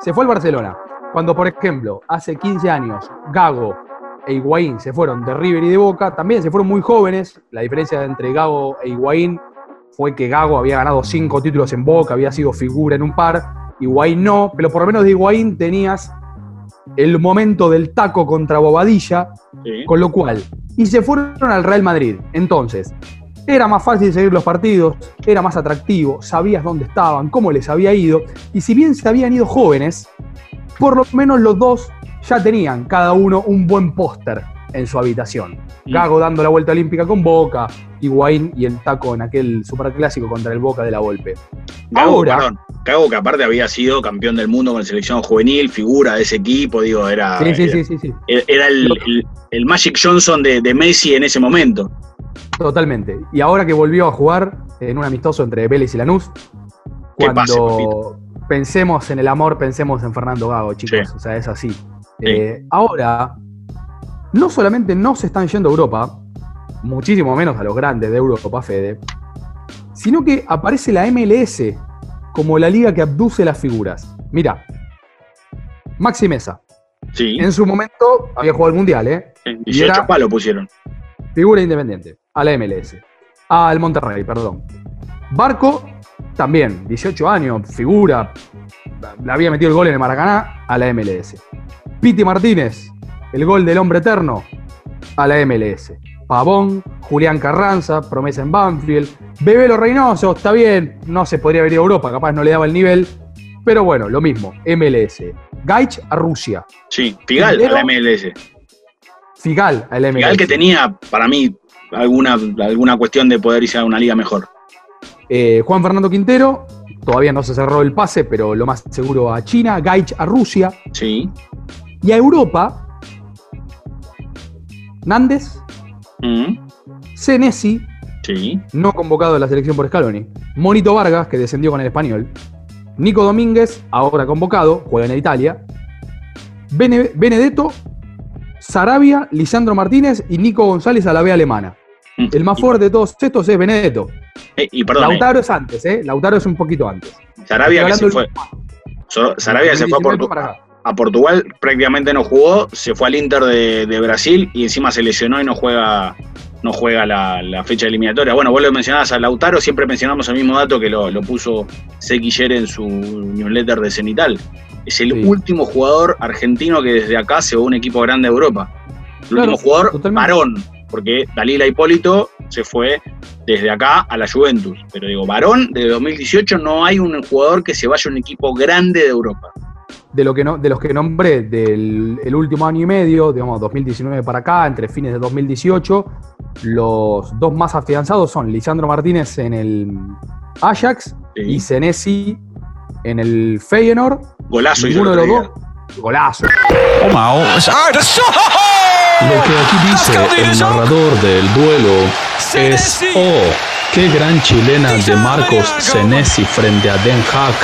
Se fue al Barcelona. Cuando, por ejemplo, hace 15 años, Gago e Higuaín se fueron de River y de Boca, también se fueron muy jóvenes. La diferencia entre Gago e Higuaín fue que Gago había ganado cinco títulos en Boca, había sido figura en un par, Higuaín no, pero por lo menos de Higuaín tenías el momento del taco contra Bobadilla, Sí. con lo cual, y se fueron al Real Madrid. Entonces, era más fácil seguir los partidos, era más atractivo, sabías dónde estaban, cómo les había ido, y si bien se habían ido jóvenes, por lo menos los dos ya tenían cada uno un buen póster en su habitación. Gago dando la vuelta olímpica con Boca, Higuaín y el taco en aquel superclásico contra el Boca de la Volpe. Gago, Ahora- perdón, Gago que aparte había sido campeón del mundo con la selección juvenil, figura de ese equipo, digo, era, Sí, sí, era, sí, sí, sí. era el, el- el Magic Johnson de, de Messi en ese momento. Totalmente. Y ahora que volvió a jugar en un amistoso entre Vélez y Lanús, cuando pase, pensemos en el amor, pensemos en Fernando Gago, chicos. O sea, es así. Eh, ahora, no solamente no se están yendo a Europa, muchísimo menos a los grandes de Europa, Fede, sino que aparece la MLS como la liga que abduce las figuras. Mira, Maxi Mesa. Sí. En su momento había jugado el Mundial, ¿eh? En Y 18 era- palos pusieron. Figura independiente. A la MLS. Al Monterrey, perdón. Barco, también, 18 años, figura. Le había metido el gol en el Maracaná a la MLS. Piti Martínez, el gol del hombre eterno, a la MLS. Pavón, Julián Carranza, promesa en Banfield. Bebelo Reynoso, está bien, no se podría haber ido a Europa, capaz no le daba el nivel. Pero bueno, lo mismo, MLS. Gaich a Rusia. Sí, Figal a la MLS. Figal a la MLS. Figal que tenía, para mí, alguna, alguna cuestión de poder irse a una liga mejor. Eh, Juan Fernando Quintero, todavía no se cerró el pase, pero lo más seguro a China. Gaich a Rusia. Sí. Y a Europa, Nández, Mm, Senesi, Sí. no convocado a la selección por Scaloni. Monito Vargas, que descendió con el español. Nico Domínguez, ahora convocado, juega en Italia. Bene- Benedetto, Sarabia, Lisandro Martínez y Nico González a la B alemana. El más fuerte de todos estos es Benedetto. Eh, y perdón, eh, Lautaro es antes, ¿eh? Lautaro es un poquito antes. Sarabia que se fue. Sarabia se fue a, 2019 Portu- a Portugal, prácticamente no jugó, se fue al Inter de, de Brasil y encima se lesionó y no juega, no juega la, la fecha eliminatoria. Bueno, vos lo mencionabas a Lautaro, siempre mencionamos el mismo dato que lo, lo puso Sequiller en su newsletter de Cenital. Es el último jugador argentino que desde acá se va a un equipo grande de Europa. El Claro, último jugador varón, porque Dalila Hipólito se fue desde acá a la Juventus. Pero digo, varón, desde 2018 no hay un jugador que se vaya a un equipo grande de Europa. de, lo que no, de los que nombré del el último año y medio, digamos 2019 para acá, entre fines de 2018, los dos más afianzados son Lisandro Martínez en el Ajax y Senesi en el Feyenoord. Golazo Ninguno de los dos. Golazo. Lo que aquí dice el narrador del duelo es, oh, qué gran chilena de Marcos Senesi frente a Den Haag.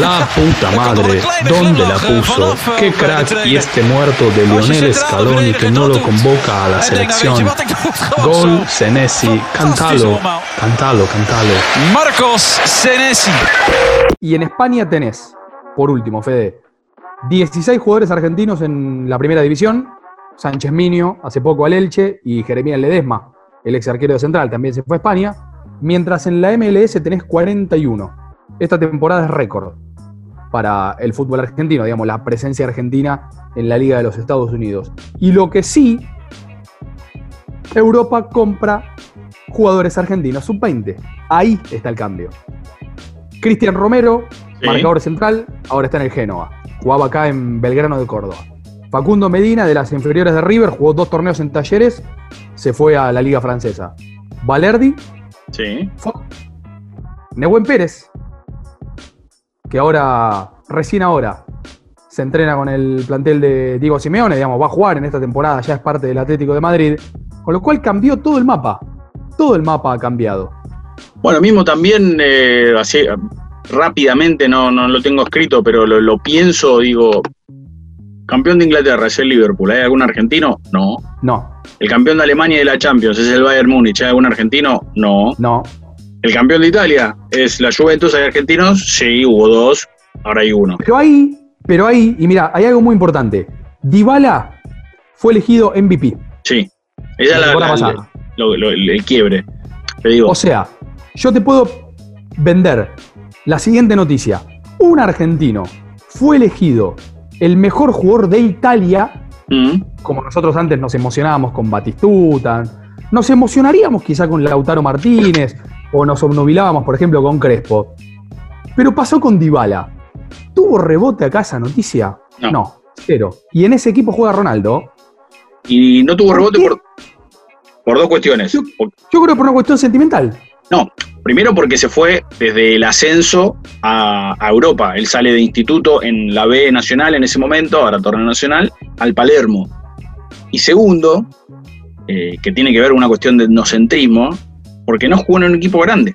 La puta madre, ¿dónde la puso? Qué crack y este muerto de Lionel Scaloni que no lo convoca a la selección. Gol Senesi, cantalo, cantalo, cantalo. Marcos Senesi. Y en España tenés, por último, Fede, 16 jugadores argentinos en la primera división. Sánchez Minio, hace poco al Elche, y Jeremías Ledesma, el ex arquero de Central, también se fue a España. Mientras en la MLS tenés 41. Esta temporada es récord para el fútbol argentino, digamos, la presencia argentina en la Liga de los Estados Unidos. Y lo que sí, Europa compra jugadores argentinos sub-20. Ahí está el cambio. Cristian Romero, Sí. marcador central, ahora está en el Génova. Jugaba acá en Belgrano de Córdoba. Facundo Medina, de las inferiores de River, jugó dos torneos en talleres, se fue a la Liga Francesa. Valerdi, Sí. Nehuen Pérez, que ahora, recién ahora, se entrena con el plantel de Diego Simeone, digamos, va a jugar en esta temporada, ya es parte del Atlético de Madrid, con lo cual cambió todo el mapa. Todo el mapa ha cambiado. Bueno, mismo también, eh, así rápidamente, no, no lo tengo escrito, pero lo, lo pienso, digo, campeón de Inglaterra es el Liverpool, ¿hay algún argentino? No. No. El campeón de Alemania y de la Champions es el Bayern Múnich, ¿hay algún argentino? No. No. El campeón de Italia es la Juventus, ¿hay argentinos? Sí, hubo dos, ahora hay uno. Pero ahí Pero ahí, y mira, hay algo muy importante. Dybala fue elegido MVP. Sí. Ella la, la- lo- el quiebre. Te digo. O sea, yo te puedo vender la siguiente noticia. Un argentino fue elegido el mejor jugador de Italia, Mm. como nosotros antes nos emocionábamos con Batistuta, nos emocionaríamos quizá con Lautaro Martínez, o nos obnubilábamos, por ejemplo, con Crespo. Pero pasó con Dybala. ¿Tuvo rebote acá esa noticia? No. cero. Y en ese equipo juega Ronaldo. Y no tuvo rebote por, por dos cuestiones. Por- Yo creo por una cuestión sentimental. No, primero porque se fue desde el ascenso a, a Europa. Él sale de instituto en la B Nacional en ese momento, ahora torneo nacional, al Palermo. Y segundo, eh, que tiene que ver con una cuestión de etnocentrismo, porque no jugó en un equipo grande.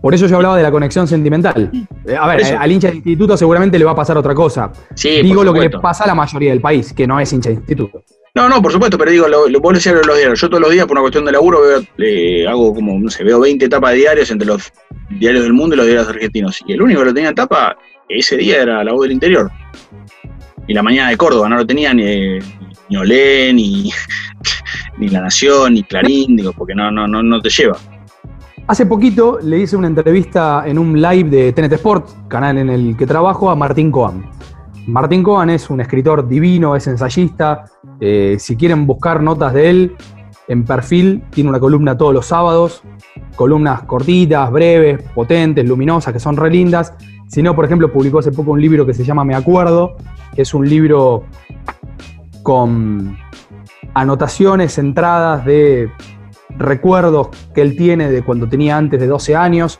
Por eso yo hablaba de la conexión sentimental. Eh, A ver, al hincha de instituto seguramente le va a pasar otra cosa. Sí, Digo lo que le pasa a la mayoría del país, que no es hincha de instituto. No, no, por supuesto, pero digo, lo, lo decir en los diarios. Yo todos los días, por una cuestión de laburo, veo, eh, hago como, no sé, veo 20 tapas de diarios entre los diarios del mundo y los diarios argentinos. Y el único que lo tenía en tapa ese día era la voz del interior. Y la mañana de Córdoba, no lo tenía ni, ni Olé, ni, ni La Nación, ni Clarín, digo, porque no, no, no, no te lleva. Hace poquito le hice una entrevista en un live de TNT Sport, canal en el que trabajo, a Martín Coan. Martín Coan es un escritor divino, es ensayista. Eh, si quieren buscar notas de él, en perfil tiene una columna todos los sábados. Columnas cortitas, breves, potentes, luminosas, que son re lindas. Si no, por ejemplo, publicó hace poco un libro que se llama Me Acuerdo, que es un libro con anotaciones centradas de recuerdos que él tiene de cuando tenía antes de 12 años.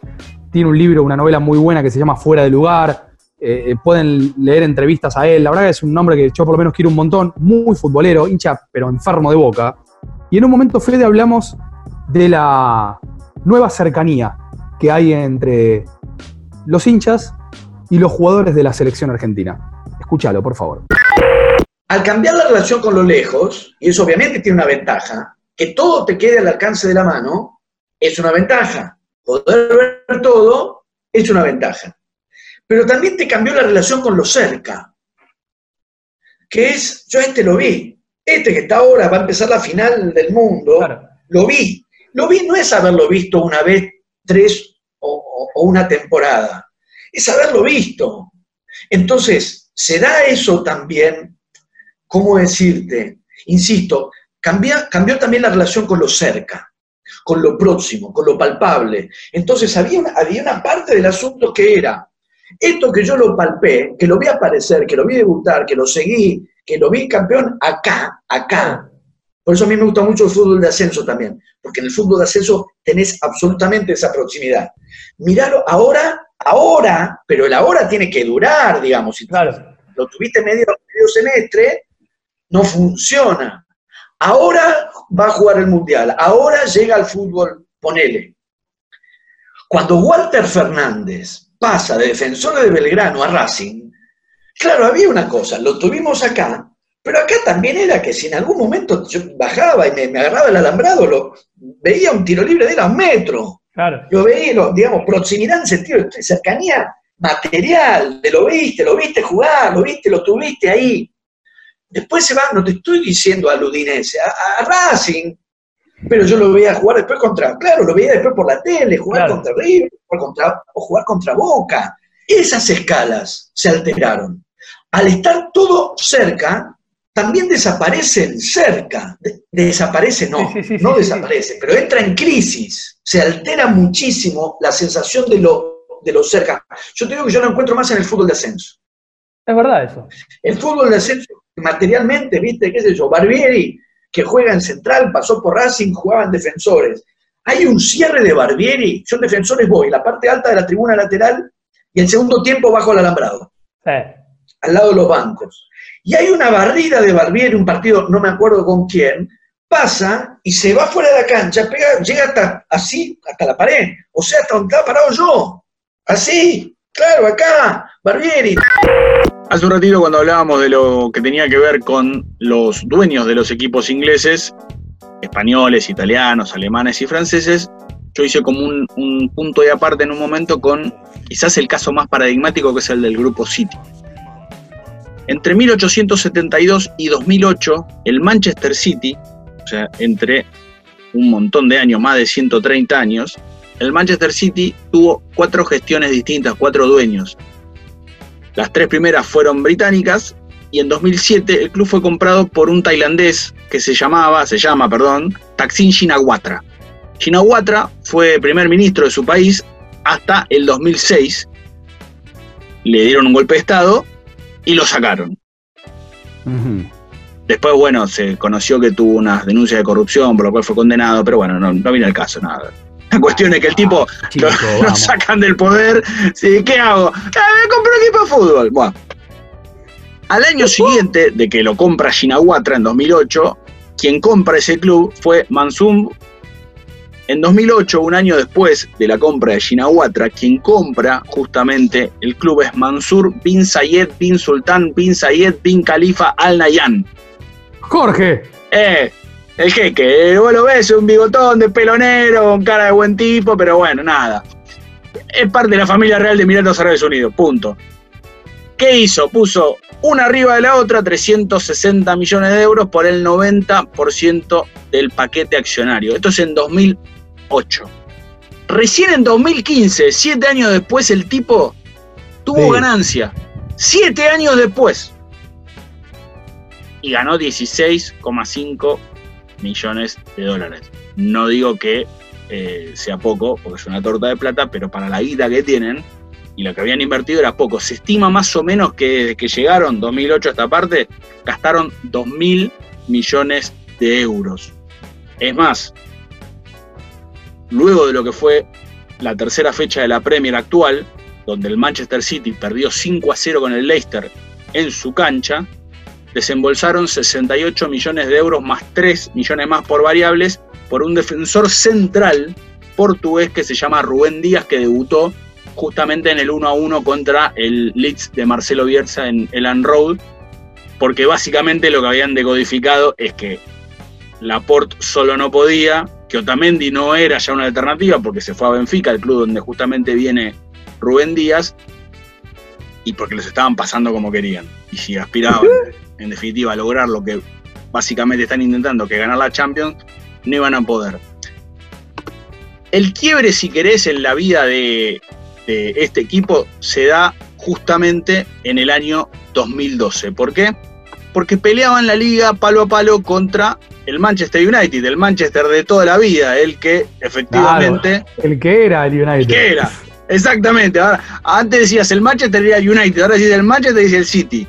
Tiene un libro, una novela muy buena que se llama Fuera de lugar. Eh, pueden leer entrevistas a él. La verdad que es un nombre que yo por lo menos quiero un montón. Muy futbolero, hincha, pero enfermo de boca. Y en un momento, Fede, hablamos de la nueva cercanía que hay entre los hinchas y los jugadores de la selección argentina. Escúchalo, por favor. Al cambiar la relación con lo lejos, y eso obviamente tiene una ventaja, que todo te quede al alcance de la mano, es una ventaja. Poder ver todo es una ventaja. Pero también te cambió la relación con lo cerca, que es, yo a este lo vi, este que está ahora, va a empezar la final del mundo, lo vi. Lo vi no es haberlo visto una vez, tres o, o- o una temporada, es haberlo visto. Entonces, se da eso también ¿cómo decirte? Insisto, cambia- cambió también la relación con lo cerca, con lo próximo, con lo palpable. Entonces había una, había una parte del asunto que era, esto que yo lo palpé, que lo vi aparecer, que lo vi debutar, que lo seguí, que lo vi campeón acá, acá. Por eso a mí me gusta mucho el fútbol de ascenso también, porque en el fútbol de ascenso tenés absolutamente esa proximidad. Miralo ahora, ahora, pero el ahora tiene que durar, digamos. Si lo tuviste medio, medio semestre, no funciona. Ahora va a jugar el Mundial, ahora llega al fútbol, ponele. Cuando Walter Fernández pasa de defensor de Belgrano a Racing, claro, había una cosa, lo tuvimos acá, pero acá también era que si en algún momento yo bajaba y me, me agarraba el alambrado, lo, veía un tiro libre de él a un metro. Claro. Lo veía, lo- digamos, proximidad en sentido de cercanía material, de lo viste, lo viste jugar, lo viste, lo tuviste ahí. Después se va, no te estoy diciendo al Udinese, a, a Racing, pero yo lo veía jugar después contra, claro, lo veía después por la tele, jugar Claro. contra River, jugar contra, o jugar contra Boca. Esas escalas se alteraron. Al estar todo cerca, también desaparecen cerca. De- desaparece, no, no desaparece, pero entra en crisis. Se altera muchísimo la sensación de lo, de lo cerca. Yo te digo que yo lo encuentro más en el fútbol de ascenso. Es verdad eso. El fútbol de ascenso, materialmente, viste, qué sé yo, Barbieri, que juega en central, pasó por Racing, jugaba en defensores. Hay un cierre de Barbieri, yo en defensores voy, la parte alta de la tribuna lateral y el segundo tiempo bajo el alambrado, al lado de los bancos. Y hay una barrida de Barbieri, un partido, no me acuerdo con quién, pasa y se va fuera de la cancha, pega, llega hasta así, hasta la pared, o sea, hasta donde estaba parado yo, así, claro, acá, Barbieri. Hace un ratito cuando hablábamos de lo que tenía que ver con los dueños de los equipos ingleses, españoles, italianos, alemanes y franceses, yo hice como un, un punto de aparte en un momento con quizás el caso más paradigmático que es el del grupo City. Entre 1872 y 2008, el Manchester City, o sea, entre un montón de años, más de 130 años, el Manchester City tuvo cuatro gestiones distintas, cuatro dueños. Las tres primeras fueron británicas y en 2007 el club fue comprado por un tailandés que se llamaba, se llama, perdón, Taksin Shinawatra. Shinawatra fue primer ministro de su país hasta el 2006. Le dieron un golpe de estado y lo sacaron. Después, bueno, se conoció que tuvo unas denuncias de corrupción, por lo cual fue condenado, pero bueno, no, no viene el caso, nada. La cuestión es que el tipo chico, lo, lo sacan del poder. Sí, ¿Qué hago? Eh, me compro un equipo de fútbol. Bueno. Al año siguiente de que lo compra Shinawatra en 2008, quien compra ese club fue Mansum. En 2008, un año después de la compra de Shinawatra, quien compra justamente el club es Mansur bin Zayed bin Sultan bin Zayed bin Khalifa Al Nayan. Jorge. Eh, el jeque, vos lo ves, es un bigotón de pelo negro, con cara de buen tipo, pero bueno, nada. Es parte de la familia real de Emiratos Árabes Unidos, punto. ¿Qué hizo? Puso una arriba de la otra, 360 millones de euros por el 90% del paquete accionario. Esto es en 2008. Recién en 2015, siete años después, el tipo tuvo Sí. ganancia. Siete años después. Y ganó 16,5 millones de dólares. No digo que eh, sea poco, porque es una torta de plata, pero para la guita que tienen y lo que habían invertido era poco. Se estima más o menos que desde que llegaron 2008 a esta parte, gastaron 2 mil millones de euros. Es más, luego de lo que fue la tercera fecha de la Premier actual, donde el Manchester City perdió 5 a 0 con el Leicester en su cancha, desembolsaron 68 millones de euros más 3 millones más por variables por un defensor central portugués que se llama Rubén Díaz, que debutó justamente en el 1 a 1 contra el Leeds de Marcelo Bielsa en Elan Road, porque básicamente lo que habían decodificado es que Laporte solo no podía, que Otamendi no era ya una alternativa porque se fue a Benfica, el club donde justamente viene Rubén Díaz, y porque los estaban pasando como querían. Y si aspiraban, en definitiva, lograr lo que básicamente están intentando, que ganar la Champions, no iban a poder. El quiebre, si querés, en la vida de, de este equipo se da justamente en el año 2012. ¿Por qué? Porque peleaban la liga palo a palo contra el Manchester United, el Manchester de toda la vida, el que efectivamente... Claro, el que era el United. ¿Qué era? Exactamente. Ahora, antes decías el Manchester era el United, ahora decís el Manchester dice el City.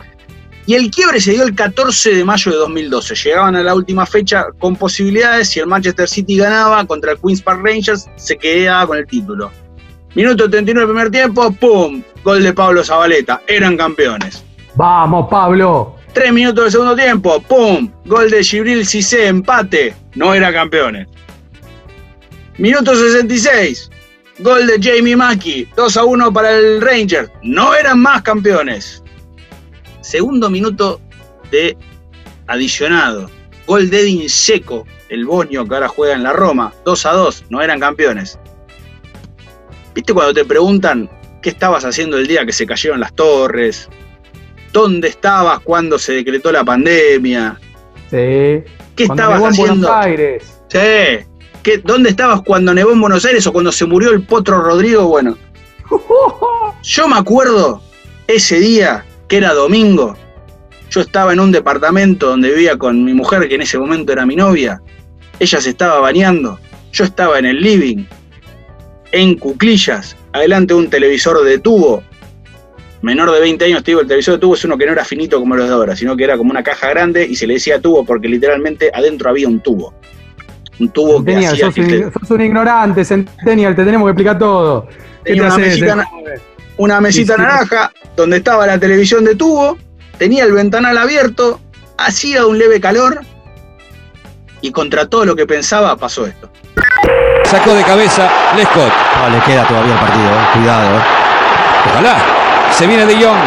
Y el quiebre se dio el 14 de mayo de 2012. Llegaban a la última fecha con posibilidades. Si el Manchester City ganaba contra el Queen's Park Rangers, se quedaba con el título. Minuto 39 del primer tiempo, ¡pum! Gol de Pablo Zabaleta. Eran campeones. Vamos, Pablo. Tres minutos del segundo tiempo, ¡pum! Gol de Gibril Cissé, empate. No era campeones. Minuto 66, gol de Jamie Mackey, 2 a 1 para el Rangers. No eran más campeones. Segundo minuto de adicionado. Gol de Edin Seco, el bonio que ahora juega en la Roma. 2 a 2, no eran campeones. ¿Viste cuando te preguntan qué estabas haciendo el día que se cayeron las torres? ¿Dónde estabas cuando se decretó la pandemia? Sí. ¿Qué estabas nevó en haciendo? Buenos Aires. Sí. ¿Qué- ¿Dónde estabas cuando nevó en Buenos Aires o cuando se murió el potro Rodrigo? Bueno. Yo me acuerdo ese día, que era domingo. Yo estaba en un departamento donde vivía con mi mujer, que en ese momento era mi novia. Ella se estaba bañando. Yo estaba en el living, en cuclillas, adelante de un televisor de tubo. Menor de 20 años, te digo, el televisor de tubo es uno que no era finito como los de ahora, sino que era como una caja grande y se le decía tubo porque literalmente adentro había un tubo. Un tubo que hacía sos, que te- un, sos un ignorante, Centennial, te tenemos que explicar todo. ¿Qué Tenía te una mesita, una mesita Sí, sí. naranja donde estaba la televisión de tubo, tenía el ventanal abierto, hacía un leve calor y contra todo lo que pensaba pasó esto. Sacó de cabeza Lescott. No, le queda todavía el partido, eh. cuidado. eh. Ojalá. Se viene de Jong.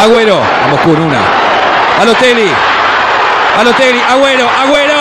Agüero. Vamos con una. Balotelli. Balotelli. Agüero. Agüero.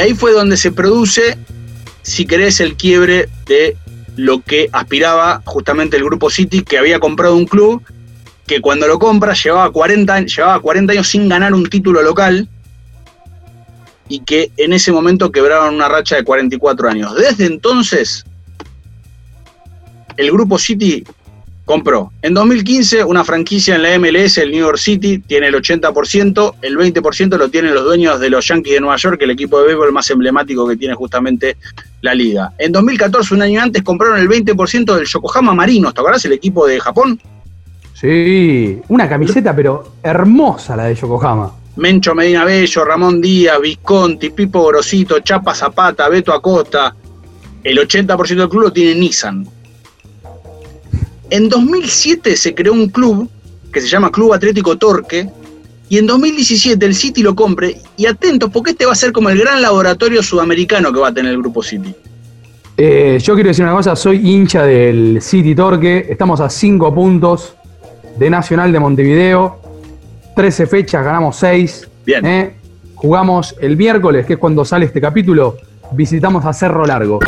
Ahí fue donde se produce, si querés, el quiebre de lo que aspiraba justamente el Grupo City, que había comprado un club que cuando lo compra llevaba 40, años- llevaba 40 años sin ganar un título local y que en ese momento quebraron una racha de 44 años. Desde entonces, el Grupo City compró en 2015 una franquicia en la MLS, el New York City, tiene el 80%, el 20% lo tienen los dueños de los Yankees de Nueva York, el equipo de béisbol más emblemático que tiene justamente la liga. En 2014, un año antes, compraron el 20% del Yokohama Marinos, ¿te acordás el equipo de Japón? Sí, una camiseta, pero hermosa la de Yokohama. Mencho Medina Bello, Ramón Díaz, Visconti, Pipo Gorosito, Chapa Zapata, Beto Acosta. El 80% del club lo tiene Nissan. En 2007 se creó un club que se llama Club Atlético Torque. Y en 2017 el City lo compre. Y atentos, porque este va a ser como el gran laboratorio sudamericano que va a tener el Grupo City. Eh, yo quiero decir una cosa, soy hincha del City Torque, estamos a 5 puntos de Nacional de Montevideo, 13 fechas, ganamos 6. Bien. Jugamos el miércoles, que es cuando sale este capítulo, visitamos a Cerro Largo.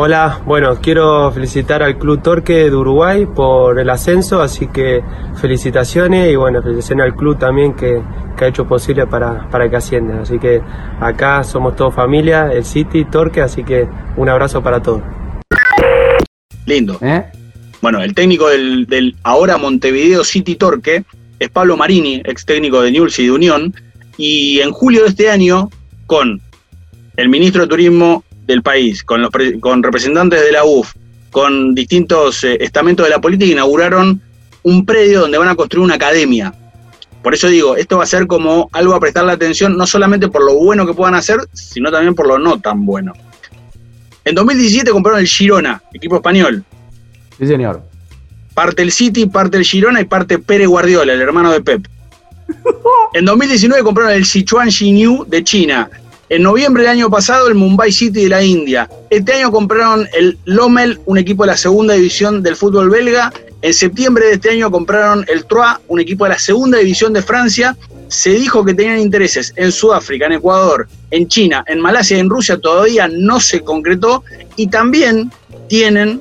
Hola, bueno, quiero felicitar al Club Torque de Uruguay por el ascenso, así que felicitaciones y bueno, felicitaciones al club también que, que ha hecho posible para, para que asciendan. Así que acá somos todos familia, el City, Torque, así que un abrazo para todos. Lindo. Bueno, el técnico del, del ahora Montevideo City Torque es Pablo Marini, ex técnico de Newell's y de Unión. Y en julio de este año, con el ministro de Turismo del país, con, los pre- con representantes de la UF, con distintos eh, estamentos de la política, inauguraron un predio donde van a construir una academia. Por eso digo, esto va a ser como algo a prestarle atención, no solamente por lo bueno que puedan hacer, sino también por lo no tan bueno. En 2017 compraron el Girona, equipo español. Sí, señor. Parte el City, parte el Girona y parte Pere Guardiola, el hermano de Pep. En 2019 compraron el Sichuan Xinyu de China. En noviembre del año pasado el Mumbai City de la India. Este año compraron el Lommel, un equipo de la segunda división del fútbol belga. En septiembre de este año compraron el Troyes, un equipo de la segunda división de Francia. Se dijo que tenían intereses en Sudáfrica, en Ecuador, en China, en Malasia y en Rusia. Todavía no se concretó. Y también tienen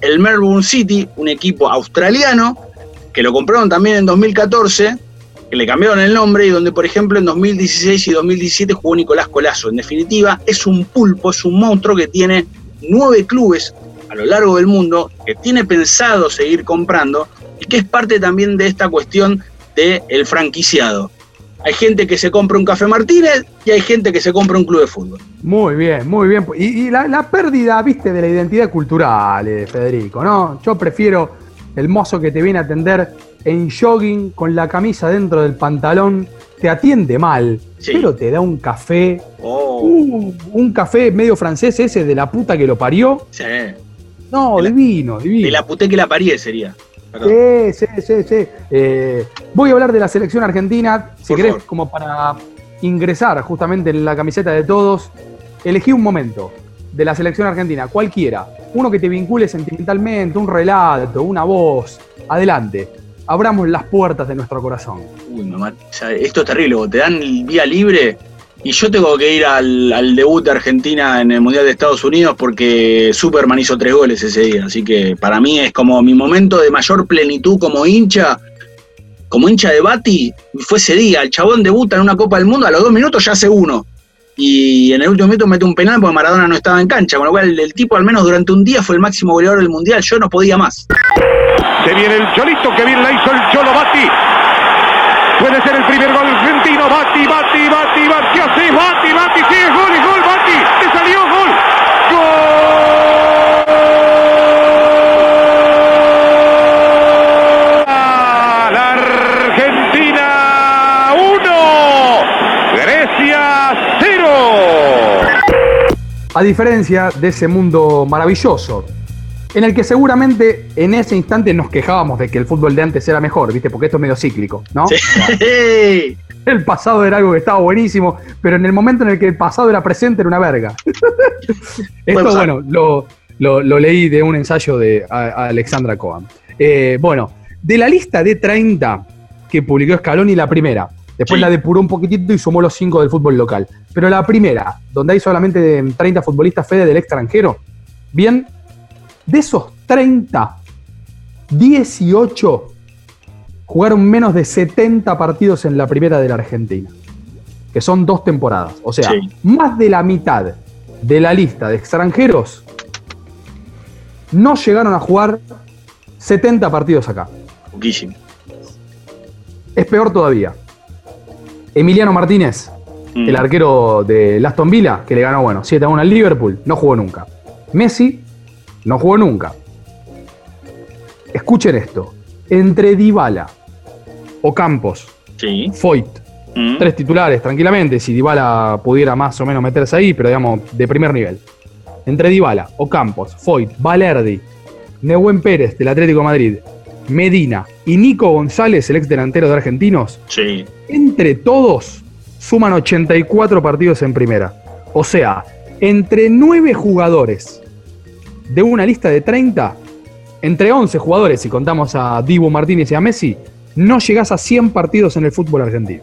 el Melbourne City, un equipo australiano, que lo compraron también en 2014, que le cambiaron el nombre y donde, por ejemplo, en 2016 y 2017 jugó Nicolás Colazo. En definitiva, es un pulpo, es un monstruo que tiene nueve clubes a lo largo del mundo, que tiene pensado seguir comprando y que es parte también de esta cuestión del franquiciado. Hay gente que se compra un Café Martínez y hay gente que se compra un club de fútbol. Muy bien, muy bien. Y, la pérdida, viste, de la identidad cultural, eh, Federico, ¿no? Yo prefiero el mozo que te viene a atender en jogging con la camisa dentro del pantalón, te atiende mal, pero te da un café, uh, un café medio francés ese de la puta que lo parió. Sí. No, divino, divino. De la puté que la parí sería. Sí, sí, sí, sí. Eh, voy a hablar de la selección argentina, si Por querés, favor. como para ingresar justamente en la camiseta de todos. Elegí un momento de la selección argentina, cualquiera, uno que te vincule sentimentalmente, un relato, una voz. Adelante, abramos las puertas de nuestro corazón. Uy, mat- o esto es terrible, te dan día libre y yo tengo que ir al, al debut de Argentina en el Mundial de Estados Unidos porque Superman hizo tres goles ese día. Así que para mí es como mi momento de mayor plenitud como hincha. Como hincha de Bati, fue ese día. El chabón debuta en una Copa del Mundo, a los dos minutos ya hace uno. Y en el último minuto mete un penal porque Maradona no estaba en cancha. Con lo cual, el, tipo, al menos durante un día, fue el máximo goleador del Mundial. Yo no podía más. Se viene el Cholito, que bien la hizo el Cholo Bati. Puede ser el primer gol argentino. Bati, Bati, Bati, así, Bati, Bati, sí, es gol, es gol, Bati. Te salió gol. ¡Gol! La Argentina 1, Grecia 0. A diferencia de ese mundo maravilloso, en el que seguramente en ese instante nos quejábamos de que el fútbol de antes era mejor, ¿viste? Porque esto es medio cíclico, ¿no? Sí. El pasado era algo que estaba buenísimo, pero en el momento en el que el pasado era presente era una verga. Esto, bueno, lo, lo- lo leí de un ensayo de a- a Alexandra Cohen. Eh, bueno, de la lista de 30 que publicó Scaloni, la primera, Después la depuró un poquitito y sumó los cinco del fútbol local. Pero la primera, donde hay solamente 30 futbolistas Fede del extranjero, bien, de esos 30, 18 jugaron menos de 70 partidos en la primera de la Argentina, que son dos temporadas. O sea, Sí. más de la mitad de la lista de extranjeros no llegaron a jugar 70 partidos acá. Poquísimo. Es peor todavía. Emiliano Martínez, Mm. el arquero de Aston Villa, que le ganó, bueno, 7 a 1 al Liverpool, no jugó nunca. Messi, no jugó nunca. Escuchen esto. Entre Dybala, Ocampos, Sí. Foyt, Mm. tres titulares, tranquilamente, si Dybala pudiera más o menos meterse ahí, pero digamos, de primer nivel. Entre Dybala, Ocampos, Foyt, Valerdi, Nehuen Pérez, del Atlético de Madrid, Medina y Nico González, el ex delantero de Argentinos, Sí. entre todos suman 84 partidos en primera. O sea, entre 9 jugadores de una lista de 30, entre 11 jugadores, si contamos a Dibu Martínez y a Messi, no llegás a 100 partidos en el fútbol argentino.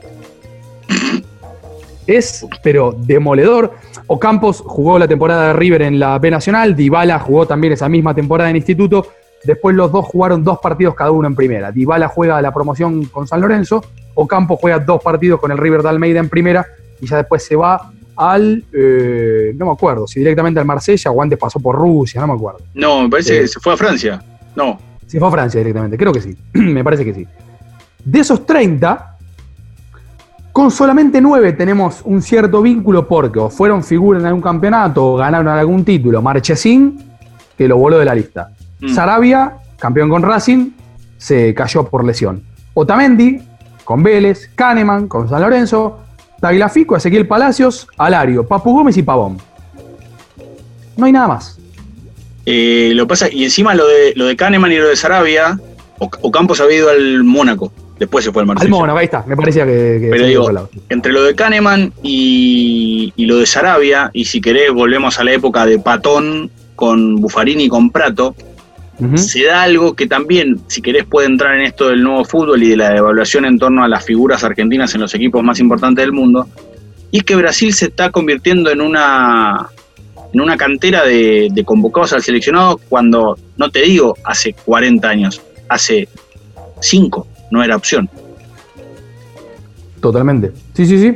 Es, pero demoledor. Ocampos jugó la temporada de River en la B Nacional, Dybala jugó también esa misma temporada en Instituto. Después los dos jugaron dos partidos cada uno en primera. Dybala juega la promoción con San Lorenzo, Ocampo juega dos partidos con el River de Almeida en primera y ya después se va al, eh, no me acuerdo, si directamente al Marsella o antes pasó por Rusia, no me acuerdo. No, me parece Eh. que se fue a Francia. No. Se fue a Francia directamente, creo que sí. Me parece que sí. De esos 30, con solamente 9 tenemos un cierto vínculo porque o fueron figura en algún campeonato o ganaron algún título. Marchesín, que lo voló de la lista. Mm. Sarabia, campeón con Racing, se cayó por lesión. Otamendi, con Vélez. Kahneman, con San Lorenzo. Tagliafico, Ezequiel Palacios, Alario, Papu Gómez y Pavón. No hay nada más. Eh, lo pasa, y encima lo de lo de Kahneman y lo de Sarabia, O- Ocampos había ido al Mónaco, después se fue al Al Marsella. Mónaco, ahí está. Me parecía que. Pero digo, entre lo de Kahneman y, y lo de Sarabia, y si querés volvemos a la época de Patón con Buffarini y con Prato, se da algo que también, si querés, puede entrar en esto del nuevo fútbol y de la evaluación en torno a las figuras argentinas en los equipos más importantes del mundo, y es que Brasil se está convirtiendo en una, en una cantera de, de convocados al seleccionado cuando, no te digo hace 40 años, hace 5 no era opción. Totalmente. Sí, sí, sí.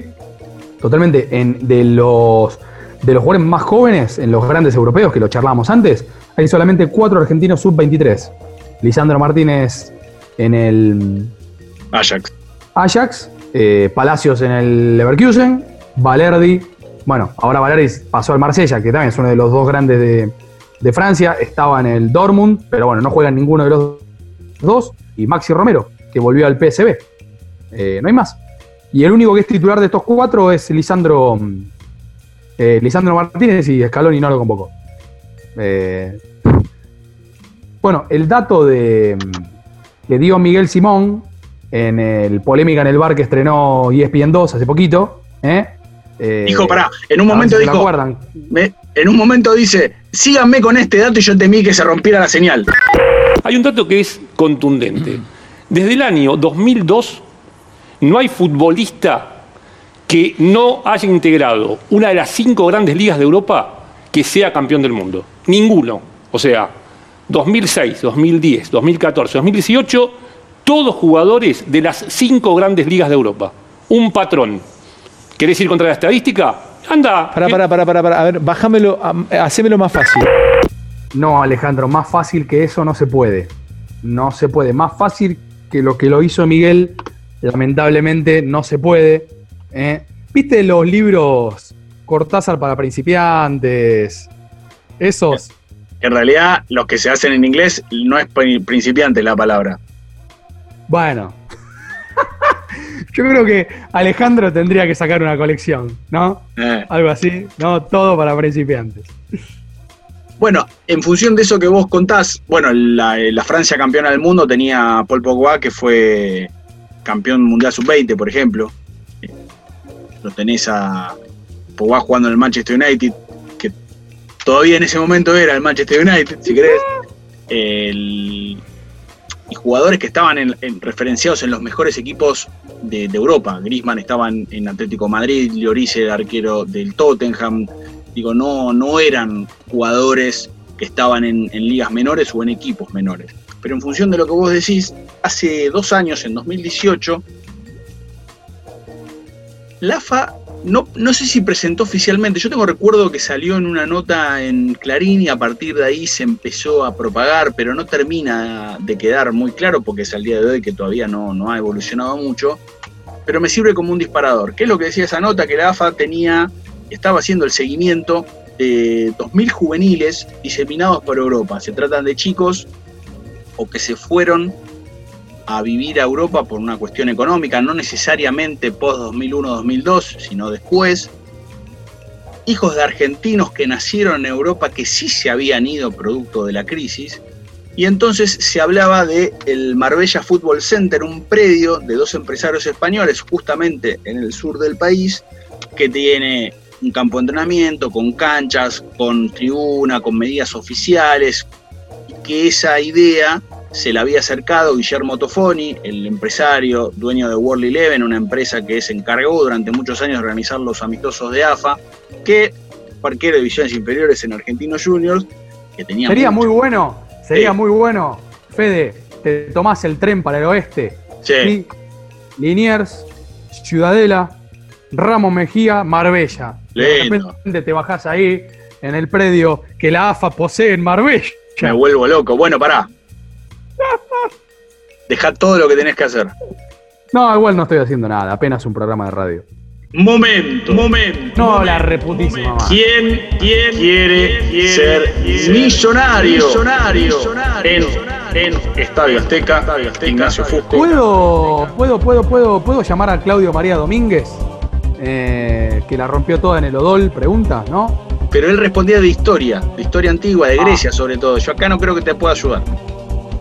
Totalmente. En, de los de los jugadores más jóvenes, en los grandes europeos, que lo charlábamos antes, hay solamente cuatro argentinos sub-23. Lisandro Martínez en el Ajax. Ajax, eh, Palacios en el Leverkusen, Valerdi, bueno, ahora Valerdi pasó al Marsella, que también es uno de los dos grandes de, de Francia, estaba en el Dortmund, pero bueno, no juega ninguno de los dos, y Maxi Romero, que volvió al PSB. Eh, no hay más. Y el único que es titular de estos cuatro es Lisandro, mm, eh, Lisandro Martínez y Scaloni no lo convocó. Eh, bueno, el dato de, mm, que dio Miguel Simón en el polémica en el bar que estrenó ESPN 2 hace poquito. ¿eh? Eh, Dijo, pará, en un momento si dijo, me- en un momento dice, síganme con este dato y yo temí que se rompiera la señal. Hay un dato que es contundente. Desde el año 2002 no hay futbolista que no haya integrado una de las cinco grandes ligas de Europa que sea campeón del mundo. Ninguno. O sea, 2006, 2010, 2014, 2018, todos jugadores de las cinco grandes ligas de Europa. Un patrón. ¿Querés ir contra la estadística? Anda. Pará, pará, pará, pará, pará. A ver, bájamelo, am- hacémelo más fácil. No, Alejandro, más fácil que eso no se puede. No se puede. Más fácil que lo que lo hizo Miguel, lamentablemente no se puede. ¿eh? ¿Viste los libros Cortázar para principiantes? Esos. En realidad, los que se hacen en inglés no es pri- principiante la palabra. Bueno. Yo creo que Alejandro tendría que sacar una colección, ¿no? Eh. Algo así, ¿no? Todo para principiantes. Bueno, en función de eso que vos contás, bueno, la, la Francia campeona del mundo tenía a Paul Pogba, que fue campeón mundial sub-20, por ejemplo. Eh, Lo tenés a Pogba jugando en el Manchester United, todavía en ese momento era el Manchester United, si querés. El- y jugadores que estaban en- en- referenciados en los mejores equipos de, de Europa. Griezmann estaba en, en Atlético Madrid, Lloris el arquero del Tottenham. Digo, no, no eran jugadores que estaban en, en ligas menores o en equipos menores. Pero en función de lo que vos decís, hace dos años, en 2018, la AFA no, no sé si presentó oficialmente, yo tengo recuerdo que salió en una nota en Clarín y a partir de ahí se empezó a propagar, pero no termina de quedar muy claro porque es al día de hoy que todavía no, no ha evolucionado mucho, pero me sirve como un disparador. ¿Qué es lo que decía esa nota? Que la AFA tenía, estaba haciendo el seguimiento de 2.000 juveniles diseminados por Europa. Se tratan de chicos o que se fueron a vivir a Europa por una cuestión económica, no necesariamente post 2001-2002, sino después. Hijos de argentinos que nacieron en Europa que sí se habían ido producto de la crisis. Y entonces se hablaba de el Marbella Football Center, un predio de dos empresarios españoles justamente en el sur del país, que tiene un campo de entrenamiento con canchas, con tribuna, con medidas oficiales, que esa idea se le había acercado Guillermo Tofoni, el empresario, dueño de World Eleven, una empresa que se encargó durante muchos años de organizar los amistosos de AFA, que parquero de divisiones inferiores en Argentinos Juniors, que tenía Sería mucho- muy bueno, sería Sí. muy bueno, Fede, te tomás el tren para el oeste. Sí. Liniers, Ciudadela, Ramos Mejía, Marbella. De Lindo. repente te bajás ahí en el predio que la AFA posee en Marbella. Me vuelvo loco. Bueno, pará. Deja todo lo que tenés que hacer. No, igual no estoy haciendo nada, apenas un programa de radio. Momento, momento. No, la reputísima madre. ¿Quién, quién quiere ser millonario, en, en Estadio Azteca? Ignacio Fusco. ¿Puedo, puedo, puedo, puedo, puedo llamar a Claudio María Domínguez? Eh, que la rompió toda en el Odol, pregunta, ¿no? Pero él respondía de historia, de historia antigua, de Grecia sobre todo. Yo acá no creo que te pueda ayudar.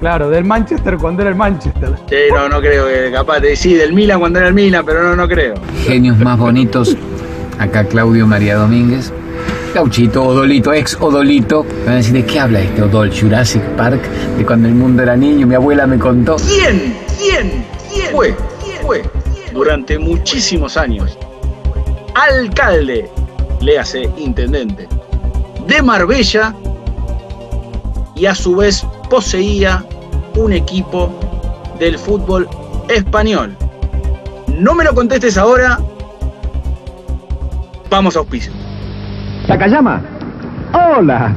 Claro, del Manchester cuando era el Manchester. Sí, no, no creo que capaz de sí, del Milan cuando era el Milan, pero no, no creo. Genios más bonitos. Acá Claudio María Domínguez. Gauchito, Odolito, ex Odolito. Me van a decir, ¿de qué habla este Odol? Jurassic Park, de cuando el mundo era niño, mi abuela me contó. ¿Quién? ¿Quién? ¿Quién? Fue, fue, durante muchísimos años, alcalde, léase intendente, de Marbella y a su vez poseía un equipo del fútbol español. No me lo contestes ahora, vamos a auspicio. Takayama. Hola.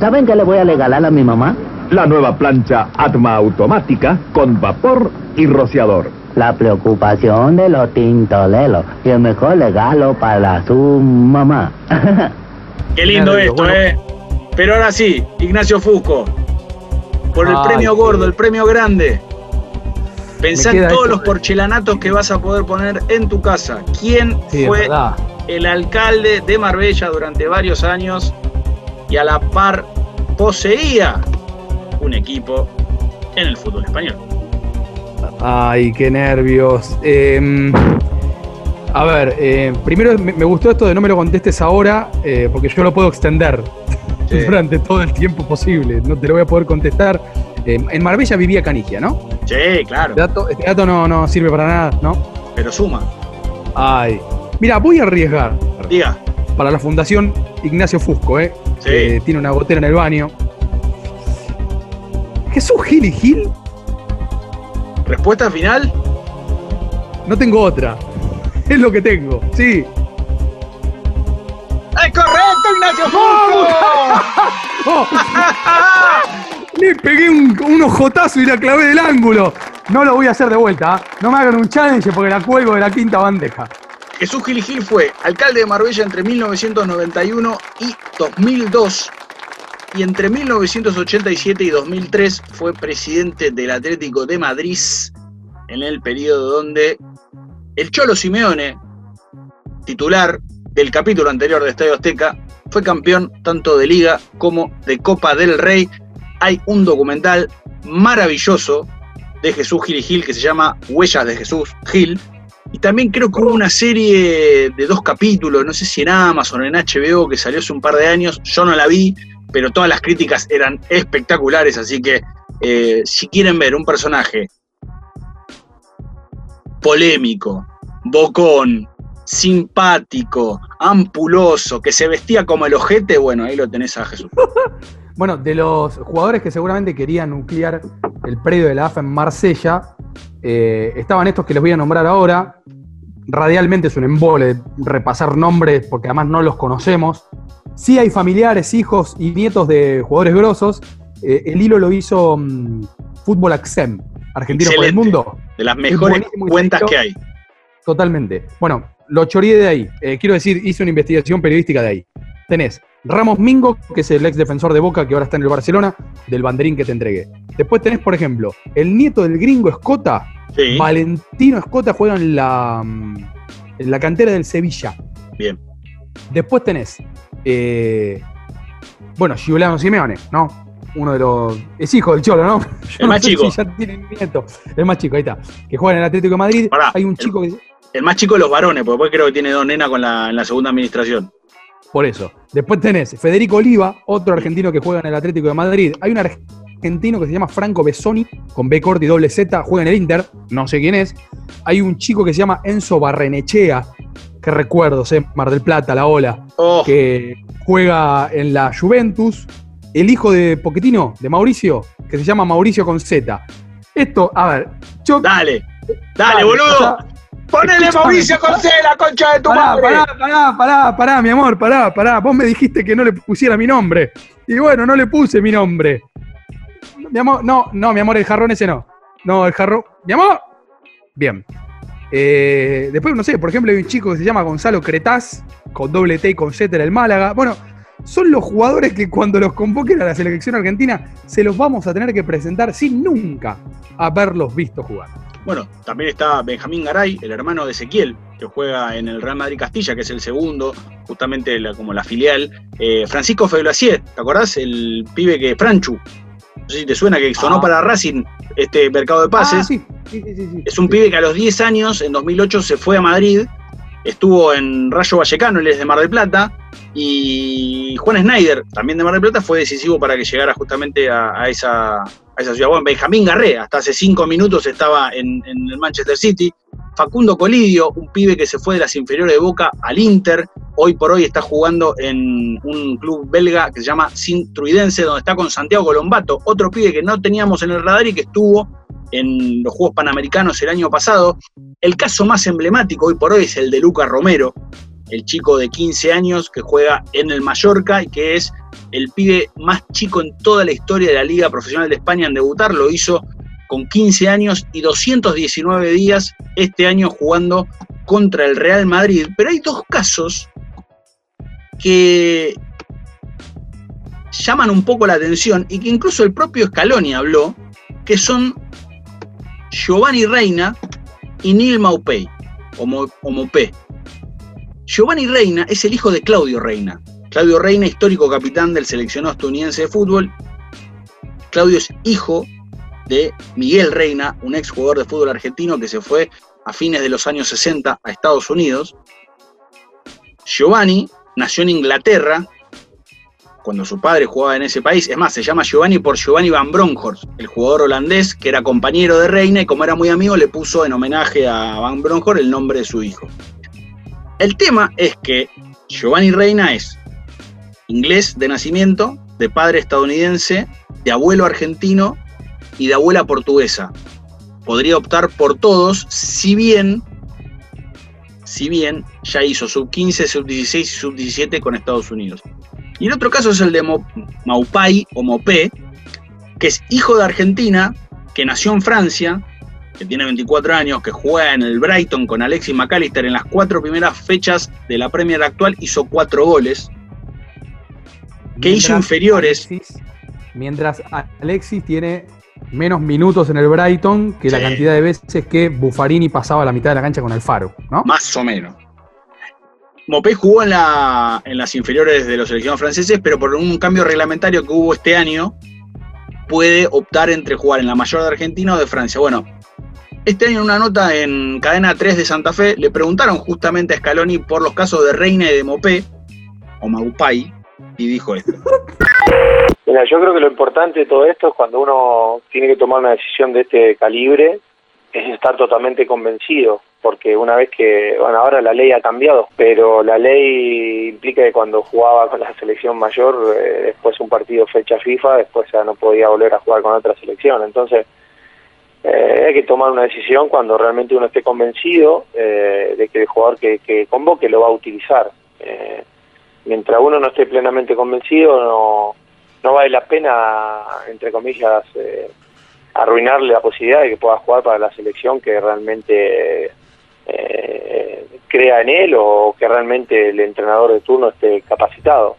¿Saben qué le voy a regalar a mi mamá? La nueva plancha Atma automática con vapor y rociador. La preocupación de los tintoleros y el mejor regalo para su mamá. Qué lindo esto, bueno. ¿eh? Pero ahora sí, Ignacio Fusco, por el Ay, premio gordo, el premio grande. Pensá en todos esto. los porcelanatos que vas a poder poner en tu casa. ¿Quién Sí, fue el alcalde de Marbella durante varios años y a la par poseía un equipo en el fútbol español? Ay, qué nervios. Eh, a ver, eh, primero me, me gustó esto de no me lo contestes ahora, eh, porque yo lo puedo extender durante todo el tiempo posible. No te lo voy a poder contestar. Eh, en Marbella vivía Canigia, ¿no? Sí, claro, Este dato, este dato no, no sirve para nada, ¿no? pero suma. Ay. Mira, voy a arriesgar. Diga. Para la Fundación Ignacio Fusco, ¿eh? Sí. Que tiene una gotera en el baño. Jesús Gil y Gil, ¿Respuesta final? no tengo otra. Es lo que tengo, sí. ¡Es correcto, Ignacio Fusco! Le pegué un, un ojotazo y la clavé del ángulo. No lo voy a hacer de vuelta. ¿ah? No me hagan un challenge porque la cuelgo de la quinta bandeja. Jesús Gil Gil fue alcalde de Marbella entre 1991 y 2002 y entre 1987 y 2003 fue presidente del Atlético de Madrid en el periodo donde el Cholo Simeone, titular del capítulo anterior de Estadio Azteca, fue campeón tanto de Liga como de Copa del Rey. Hay un documental maravilloso de Jesús Gil y Gil que se llama Huellas de Jesús Gil. Y también creo que hubo una serie de dos capítulos, no sé si en Amazon o en HBO, que salió hace un par de años. Yo no la vi, pero todas las críticas eran espectaculares, así que eh, si quieren ver un personaje polémico, bocón, simpático, ampuloso, que se vestía como el ojete, bueno, ahí lo tenés a Jesús. Bueno, de los jugadores que seguramente querían nuclear el predio de la AFA en Marsella, eh, estaban estos que les voy a nombrar ahora. Radialmente es un embole repasar nombres porque además no los conocemos. Sí hay familiares, hijos y nietos de jugadores grosos. Eh, el hilo lo hizo mm, Fútbol Axem, argentino por el mundo. De las Es mejores cuentas que hay. Totalmente. Bueno, lo chorié de ahí. Eh, quiero decir, hice una investigación periodística de ahí. Tenés Ramos Mingo, que es el ex defensor de Boca que ahora está en el Barcelona, del banderín que te entregué. Después tenés, por ejemplo, el nieto del gringo Escota, Sí. Valentino Escota, juega en la, en la cantera del Sevilla. Bien. Después tenés, eh, bueno, Giuliano Simeone, ¿no? Uno de los. Es hijo del Cholo, ¿no? Yo El no más sé chico. si ya tiene nieto. El más chico, ahí está. Que juega en el Atlético de Madrid. Pará, Hay un chico que. El más chico de los varones, porque después creo que tiene dos nenas con la, en la segunda administración. Por eso. Después tenés Federico Oliva, otro argentino que juega en el Atlético de Madrid. Hay un argentino que se llama Franco Bessoni, con B corta y doble Z, juega en el Inter, no sé quién es. Hay un chico que se llama Enzo Barrenechea, que recuerdo, sé, Mar del Plata, la ola, Oh. que juega en la Juventus. El hijo de Poquetino, de Mauricio, que se llama Mauricio con Z. Esto, a ver, yo. Dale, dale, boludo. sea, Ponele Mauricio con C, la concha de tu Pará, madre. pará, pará, pará, pará, mi amor, pará, pará. Vos me dijiste que no le pusiera mi nombre. Y bueno, no le puse mi nombre. Mi amor, no, no, mi amor, el jarrón ese no. No, el jarrón. Mi amor. Bien. Eh, después, no sé, por ejemplo, hay un chico que se llama Gonzalo Cretaz, con doble T y con Z el Málaga. Bueno, son los jugadores que cuando los convoquen a la selección argentina se los vamos a tener que presentar sin nunca haberlos visto jugar. Bueno, también está Benjamín Garay, el hermano de Ezequiel, que juega en el Real Madrid Castilla, que es el segundo, justamente la- como la filial. Eh, Francisco Feblacier, ¿te acordás? El pibe que Franchu. No sé si te suena, que sonó Ah. para Racing este mercado de pases. Ah, sí, sí, sí, sí, sí. Es un pibe que a los 10 años, en 2008, se fue a Madrid, estuvo en Rayo Vallecano, él es de Mar del Plata, y Juan Snyder, también de Mar del Plata, fue decisivo para que llegara justamente a, a esa, a esa ciudad. Bueno, Benjamín Garré, hasta hace 5 minutos estaba en, en el Manchester City. Facundo Colidio, un pibe que se fue de las inferiores de Boca al Inter, hoy por hoy está jugando en un club belga que se llama Sintruidense, donde está con Santiago Colombato, otro pibe que no teníamos en el radar y que estuvo en los Juegos Panamericanos el año pasado. El caso más emblemático hoy por hoy es el de Lucas Romero, el chico de 15 años que juega en el Mallorca y que es el pibe más chico en toda la historia de la Liga Profesional de España en debutar. Lo hizo con 15 años y 219 días este año jugando contra el Real Madrid. Pero hay dos casos que llaman un poco la atención y que incluso el propio Scaloni habló, que son Giovanni Reina y Neil Maupay, o, Mo-. Giovanni Reina es el hijo de Claudio Reina. Claudio Reina, histórico capitán del seleccionado estadounidense de fútbol. Claudio es hijo de Miguel Reina, un ex jugador de fútbol argentino que se fue a fines de los años 60 a Estados Unidos. Giovanni nació en Inglaterra cuando su padre jugaba en ese país. Es más, se llama Giovanni por Giovanni Van Bronckhorst, el jugador holandés que era compañero de Reina y como era muy amigo le puso en homenaje a Van Bronckhorst el nombre de su hijo. El tema es que Giovanni Reina es inglés de nacimiento, de padre estadounidense, de abuelo argentino y de abuela portuguesa. Podría optar por todos, si bien, si bien ya hizo sub 15, sub 16 y sub 17 con Estados Unidos. Y el otro caso es el de Maupay o Mopé, que es hijo de Argentina, que nació en Francia, que tiene 24 años, que juega en el Brighton con Alexis McAllister en las cuatro primeras fechas de la Premier actual, hizo cuatro goles. Que hizo Mientras inferiores. Alexis- mientras Alexis tiene menos minutos en el Brighton que la cantidad de veces que Buffarini pasaba la mitad de la cancha con Alfaro, ¿no? Más o menos. Mopé jugó en, la, en las inferiores de los seleccionados franceses, pero por un cambio reglamentario que hubo este año, puede optar entre jugar en la mayor de Argentina o de Francia. Bueno, este año en una nota en Cadena 3 de Santa Fe le preguntaron justamente a Scaloni por los casos de Reina y de Mopé, o Maupay, y dijo esto. Mira, yo creo que lo importante de todo esto es cuando uno tiene que tomar una decisión de este calibre, es estar totalmente convencido, porque una vez que, bueno, ahora la ley ha cambiado, pero la ley implica que cuando jugaba con la selección mayor, eh, después un partido fecha FIFA, después ya no podía volver a jugar con otra selección. Entonces, eh, hay que tomar una decisión cuando realmente uno esté convencido eh, de que el jugador que, que convoque lo va a utilizar. Eh, mientras uno no esté plenamente convencido, no, no vale la pena, entre comillas, eh, arruinarle la posibilidad de que pueda jugar para la selección que realmente eh, crea en él o que realmente el entrenador de turno esté capacitado.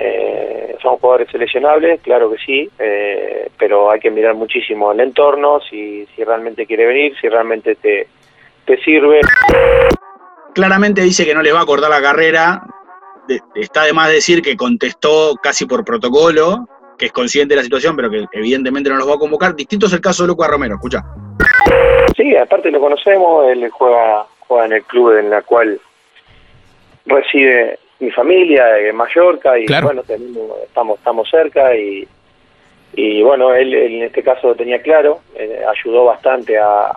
Eh, son jugadores seleccionables, claro que sí, eh, pero hay que mirar muchísimo el entorno, si, si realmente quiere venir, si realmente te, te sirve. Claramente dice que no le va a cortar la carrera. De- está de más decir que contestó casi por protocolo, que es consciente de la situación, pero que evidentemente no los va a convocar. Distinto es el caso de Lucas Romero, escucha. Sí, aparte lo conocemos, él juega, juega en el club en la cual reside mi familia, en Mallorca, y Claro. bueno, tenemos- estamos, estamos cerca y, y bueno, él, él en este caso lo tenía claro, eh, ayudó bastante a,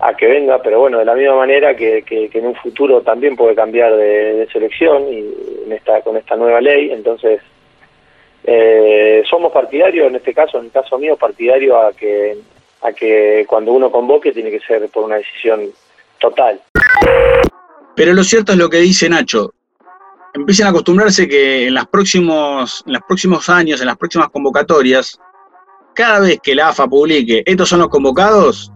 a que venga, pero bueno, de la misma manera que, que- que en un futuro también puede cambiar de, de selección y en esta, con esta nueva ley, entonces eh, somos partidarios, en este caso, en el caso mío, partidario a que, a que cuando uno convoque tiene que ser por una decisión total. Pero lo cierto es lo que dice Nacho. Empiecen a acostumbrarse que en, las próximos, en los próximos años, en las próximas convocatorias, cada vez que la AFA publique estos son los convocados,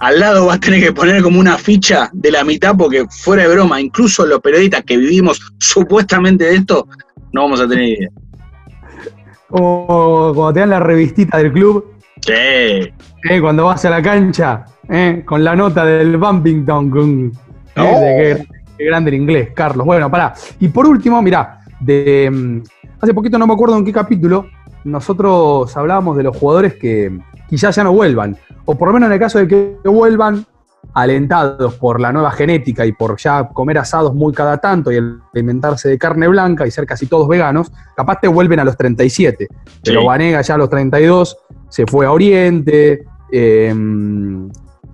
al lado va a tener que poner como una ficha de la mitad, porque fuera de broma, incluso los periodistas que vivimos supuestamente de esto, no vamos a tener idea. O cuando te dan la revistita del club. Sí. Eh, cuando vas a la cancha, eh, con la nota del Bumpington. Con, eh, de qué, qué grande el inglés, Carlos. Bueno, pará. Y por último, mirá, de, mm, hace poquito no me acuerdo en qué capítulo, nosotros hablábamos de los jugadores que quizás ya no vuelvan. O por lo menos en el caso de que vuelvan, alentados por la nueva genética y por ya comer asados muy cada tanto y alimentarse de carne blanca y ser casi todos veganos, capaz te vuelven a los 37. Pero Sí. Vanega ya a los 32 se fue a Oriente, eh,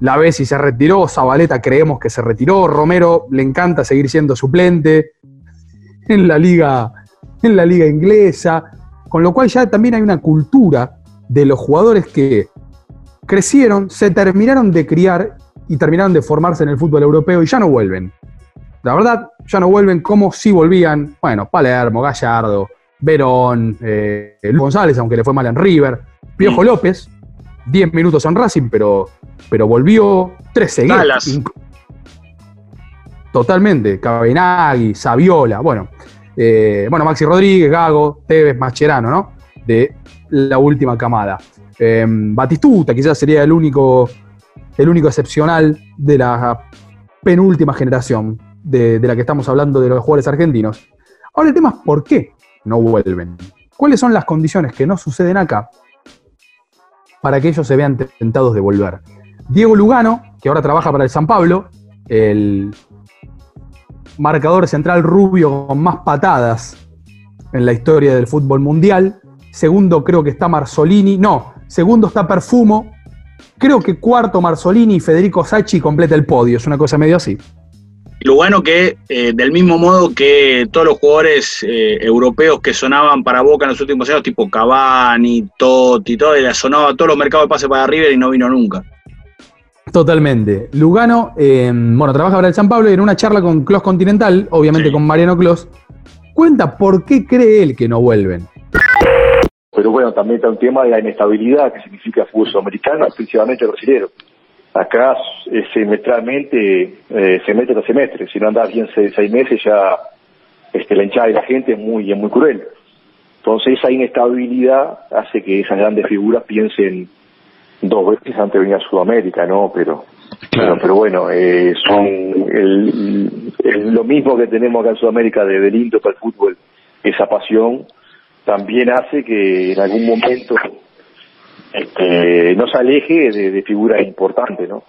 la Bessi se retiró, Zabaleta creemos que se retiró, Romero le encanta seguir siendo suplente en la liga, en la liga inglesa, con lo cual ya también hay una cultura de los jugadores que crecieron, se terminaron de criar y terminaron de formarse en el fútbol europeo y ya no vuelven. La verdad, ya no vuelven como si volvían, bueno, Palermo, Gallardo, Verón, eh, Luis González, aunque le fue mal en River, Piojo López, 10 minutos en Racing, pero, pero volvió 13 Salas. Inc- Totalmente, Cabenagui, Saviola, bueno, eh, bueno, Maxi Rodríguez, Gago, Tevez, Mascherano, ¿no? De la última camada. Eh, Batistuta quizás sería el único, el único excepcional de la penúltima generación de, de la que estamos hablando de los jugadores argentinos. Ahora el tema es por qué no vuelven. ¿Cuáles son las condiciones que no suceden acá para que ellos se vean tentados de volver? Diego Lugano, que ahora trabaja para el San Pablo, el marcador central rubio con más patadas en la historia del fútbol mundial. Segundo creo que está Marzolini. No, segundo está Perfumo. Creo que cuarto Marzolini y Federico Sacchi completa el podio. Es una cosa medio así. Lugano que, eh, del mismo modo que todos los jugadores eh, europeos que sonaban para Boca en los últimos años, tipo Cavani, Totti, todo, sonaba a todos los mercados de pase para River y no vino nunca. Totalmente. Lugano, eh, bueno, trabaja para el San Pablo y en una charla con Clos Continental, obviamente con Mariano Clos, cuenta por qué cree él que no vuelven. Pero bueno, también está un tema de la inestabilidad que significa el fútbol sudamericano, principalmente el brasileño. Acá eh, semestralmente eh, semestre tras semestre, si no andas bien seis, seis meses ya este, la hinchada de la gente es muy, es muy cruel. Entonces esa inestabilidad hace que esas grandes figuras piensen dos veces antes de venir a Sudamérica, ¿no? Pero pero, pero bueno, eh, son el, el- lo mismo que tenemos acá en Sudamérica de, de lindo para el fútbol, esa pasión también hace que en algún momento este, no se aleje de, de figuras importantes, ¿no?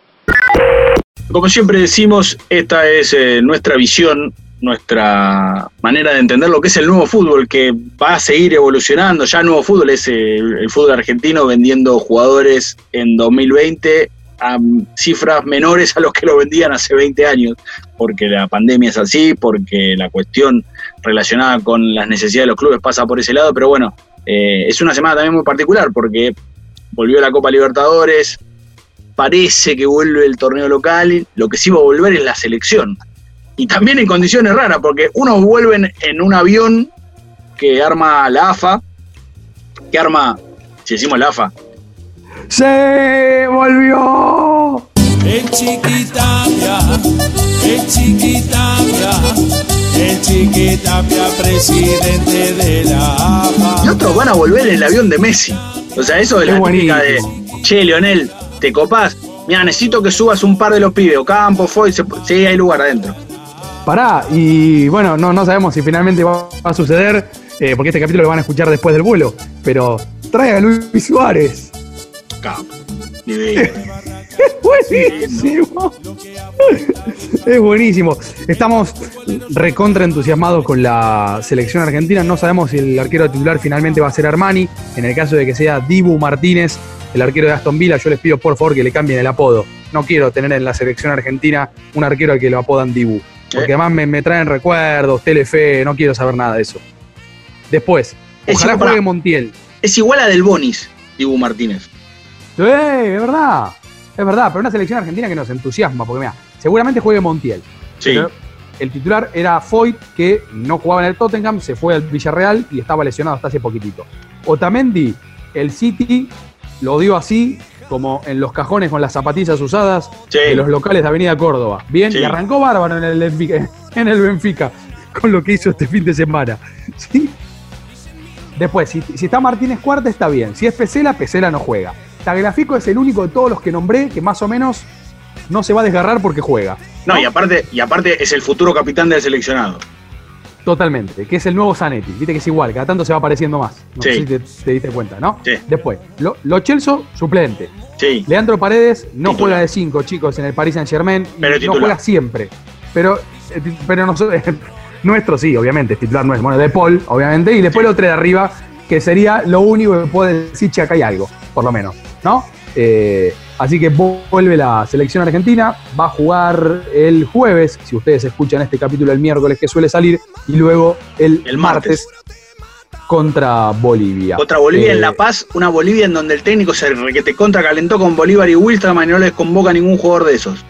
Como siempre decimos, esta es eh, nuestra visión nuestra manera de entender lo que es el nuevo fútbol, que va a seguir evolucionando. Ya el nuevo fútbol es el, el fútbol argentino vendiendo jugadores en 2020 a cifras menores a los que lo vendían hace 20 años, porque la pandemia es así, porque la cuestión relacionada con las necesidades de los clubes pasa por ese lado, pero bueno, eh, es una semana también muy particular porque volvió la Copa Libertadores, parece que vuelve el torneo local, lo que sí va a volver es la selección. Y también en condiciones raras, porque unos vuelven en un avión que arma la AFA, que arma, si decimos la AFA, ¡Se volvió! El chiquitapia, el chiquitapia, el chiquitapia, presidente de la AFA. Y otros van a volver en el avión de Messi. O sea, eso de la típica de, che, Leonel, ¿te copás? Mira, necesito que subas un par de los pibes, Ocampo, Foy, se- sí, hay lugar adentro. Pará, y bueno, no, no sabemos si finalmente va a suceder, eh, porque este capítulo lo van a escuchar después del vuelo, pero trae a Luis Suárez. Es buenísimo. Es buenísimo. Estamos recontra entusiasmados con la selección argentina. No sabemos si el arquero titular finalmente va a ser Armani. En el caso de que sea Dibu Martínez, el arquero de Aston Villa, yo les pido por favor que le cambien el apodo. No quiero tener en la selección argentina un arquero al que lo apodan Dibu. Porque además me, me traen recuerdos, Telefe, no quiero saber nada de eso. Después, Es ojalá igual- juegue Montiel. Es igual a Del Bonis, Dibu Martínez. Sí, es verdad. Es verdad, pero una selección argentina que nos entusiasma, porque mira, seguramente juegue Montiel. Sí. Pero el titular era Foyt, que no jugaba en el Tottenham, se fue al Villarreal y estaba lesionado hasta hace poquitito. Otamendi, el City, lo dio así, como en los cajones con las zapatillas usadas Sí. de los locales de Avenida Córdoba. Bien, Sí. y arrancó bárbaro en el, Benfica, en el Benfica, con lo que hizo este fin de semana. ¿Sí? Después, si, si está Martínez Cuarta, está bien. Si es Pesela, Pesela no juega. Tagliafico es el único de todos los que nombré que más o menos no se va a desgarrar porque juega. No, y aparte, y aparte es el futuro capitán del seleccionado. Totalmente, que es el nuevo Zanetti. Viste que es igual, cada tanto se va apareciendo más. No Sí. sé si te, te diste cuenta, ¿no? Sí. Después, lo, lo Chelso, suplente. Sí. Leandro Paredes no juega de 5, chicos, en el Paris Saint Germain. Pero no juega siempre. Pero, eh, pero nosotros, nuestro sí, obviamente, es titular nuestro. Bueno, de Paul, obviamente. Y después el otro de arriba, que sería lo único que puede decir, che, acá hay algo, por lo menos, ¿no? Eh, así que vuelve la selección argentina, va a jugar el jueves, si ustedes escuchan este capítulo el miércoles que suele salir, y luego el, El martes. contra Bolivia. Contra Bolivia Eh, en La Paz, una Bolivia en donde el técnico se requete contra calentó con Bolívar y Wilstermann y no les convoca a ningún jugador de esos.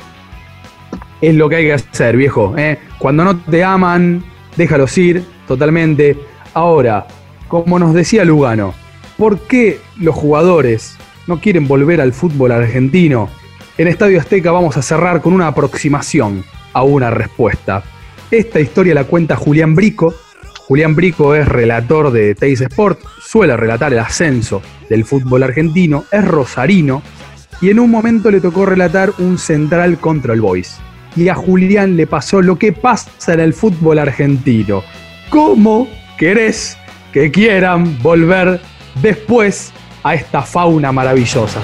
es lo que hay que hacer, viejo. ¿eh? Cuando no te aman, déjalos ir totalmente. Ahora, como nos decía Lugano, ¿por qué los jugadores no quieren volver al fútbol argentino? En Estadio Azteca vamos a cerrar con una aproximación a una respuesta. Esta historia la cuenta Julián Brico. Julián Brico es relator de Teis Sport, suele relatar el ascenso del fútbol argentino, es rosarino y en un momento le tocó relatar un central contra el Boys. Y a Julián le pasó lo que pasa en el fútbol argentino. ¿Cómo querés que quieran volver después a esta fauna maravillosa?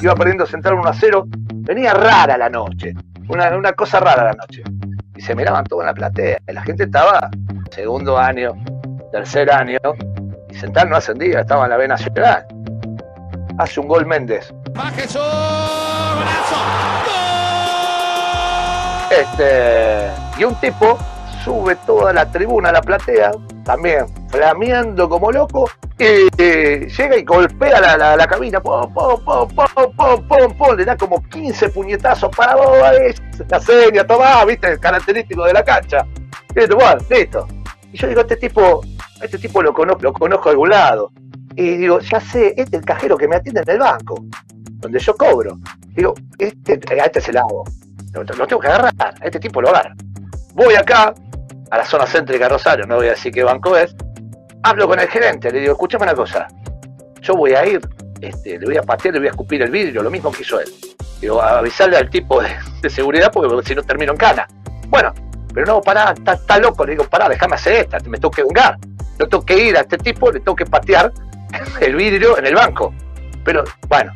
Iba perdiendo Central 1 a 0. Venía rara la noche. Una, una cosa rara la noche. Y se miraban todo en la platea. Y la gente estaba segundo año, tercer año. Y Central no ascendía, estaba en la B Nacional. Hace un gol Méndez. Este, y un tipo sube toda la tribuna, la platea, también flameando como loco, y, eh, llega y golpea la, la, la cabina, pum, pum, pum, pum, pum, pum, pum, le da como 15 puñetazos para vos, la seña, tomá, viste, el característico de la cancha. Listo, bueno, listo. Y yo digo, este tipo, este tipo lo conozco, lo conozco de algún lado. Y digo, ya sé, este es el cajero que me atiende en el banco, donde yo cobro. Digo, este, a este se la hago. Lo, lo tengo que agarrar, a este tipo lo agarro. Voy acá, a la zona céntrica de Rosario, no voy a decir qué banco es, hablo con el gerente, le digo, escúchame una cosa, yo voy a ir, este, le voy a patear, le voy a escupir el vidrio, lo mismo que hizo él. Digo, avisarle al tipo de, de seguridad porque si no termino en cana. Bueno, pero no, pará, está, loco, le digo, pará, déjame hacer esta, me tengo que vengar. No tengo que ir a este tipo, le tengo que patear el vidrio en el banco. Pero, bueno,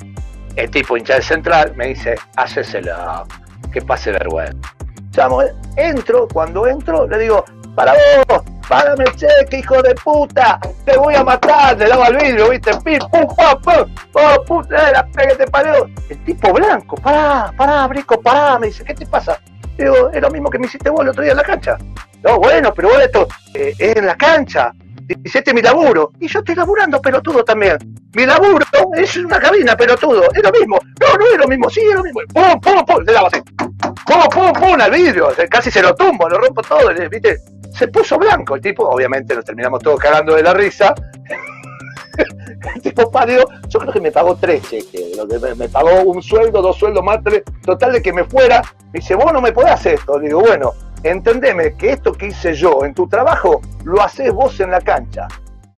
el tipo hincha del central me dice, hacésela, que pase vergüenza. Llamo, entro, cuando entro, le digo, para vos, págame el cheque, hijo de puta, te voy a matar, le daba al vidrio, viste, pim, pum, pam, pum, oh, puta, la pega que te parió. El tipo blanco, pará, pará, Brico, pará, me dice, ¿qué te pasa? Digo, es lo mismo que me hiciste vos el otro día en la cancha. No, bueno, pero vos esto eh, es en la cancha. Dice, este es mi laburo. Y yo estoy laburando pelotudo también. Mi laburo es una cabina pelotudo. Es lo mismo. No, no es lo mismo. Sí, es lo mismo. Pum, pum, pum. Le daba así. Pum, pum, pum al vidrio. Casi se lo tumbo, lo rompo todo. ¿Viste? Se puso blanco el tipo. Obviamente nos terminamos todos cagando de la risa. el tipo pálido, yo creo que me pagó tres cheques, me pagó un sueldo, dos sueldos más, tres, total de que me fuera, me dice, vos no me podés hacer esto, digo, bueno, entendeme que esto que hice yo en tu trabajo, lo haces vos en la cancha,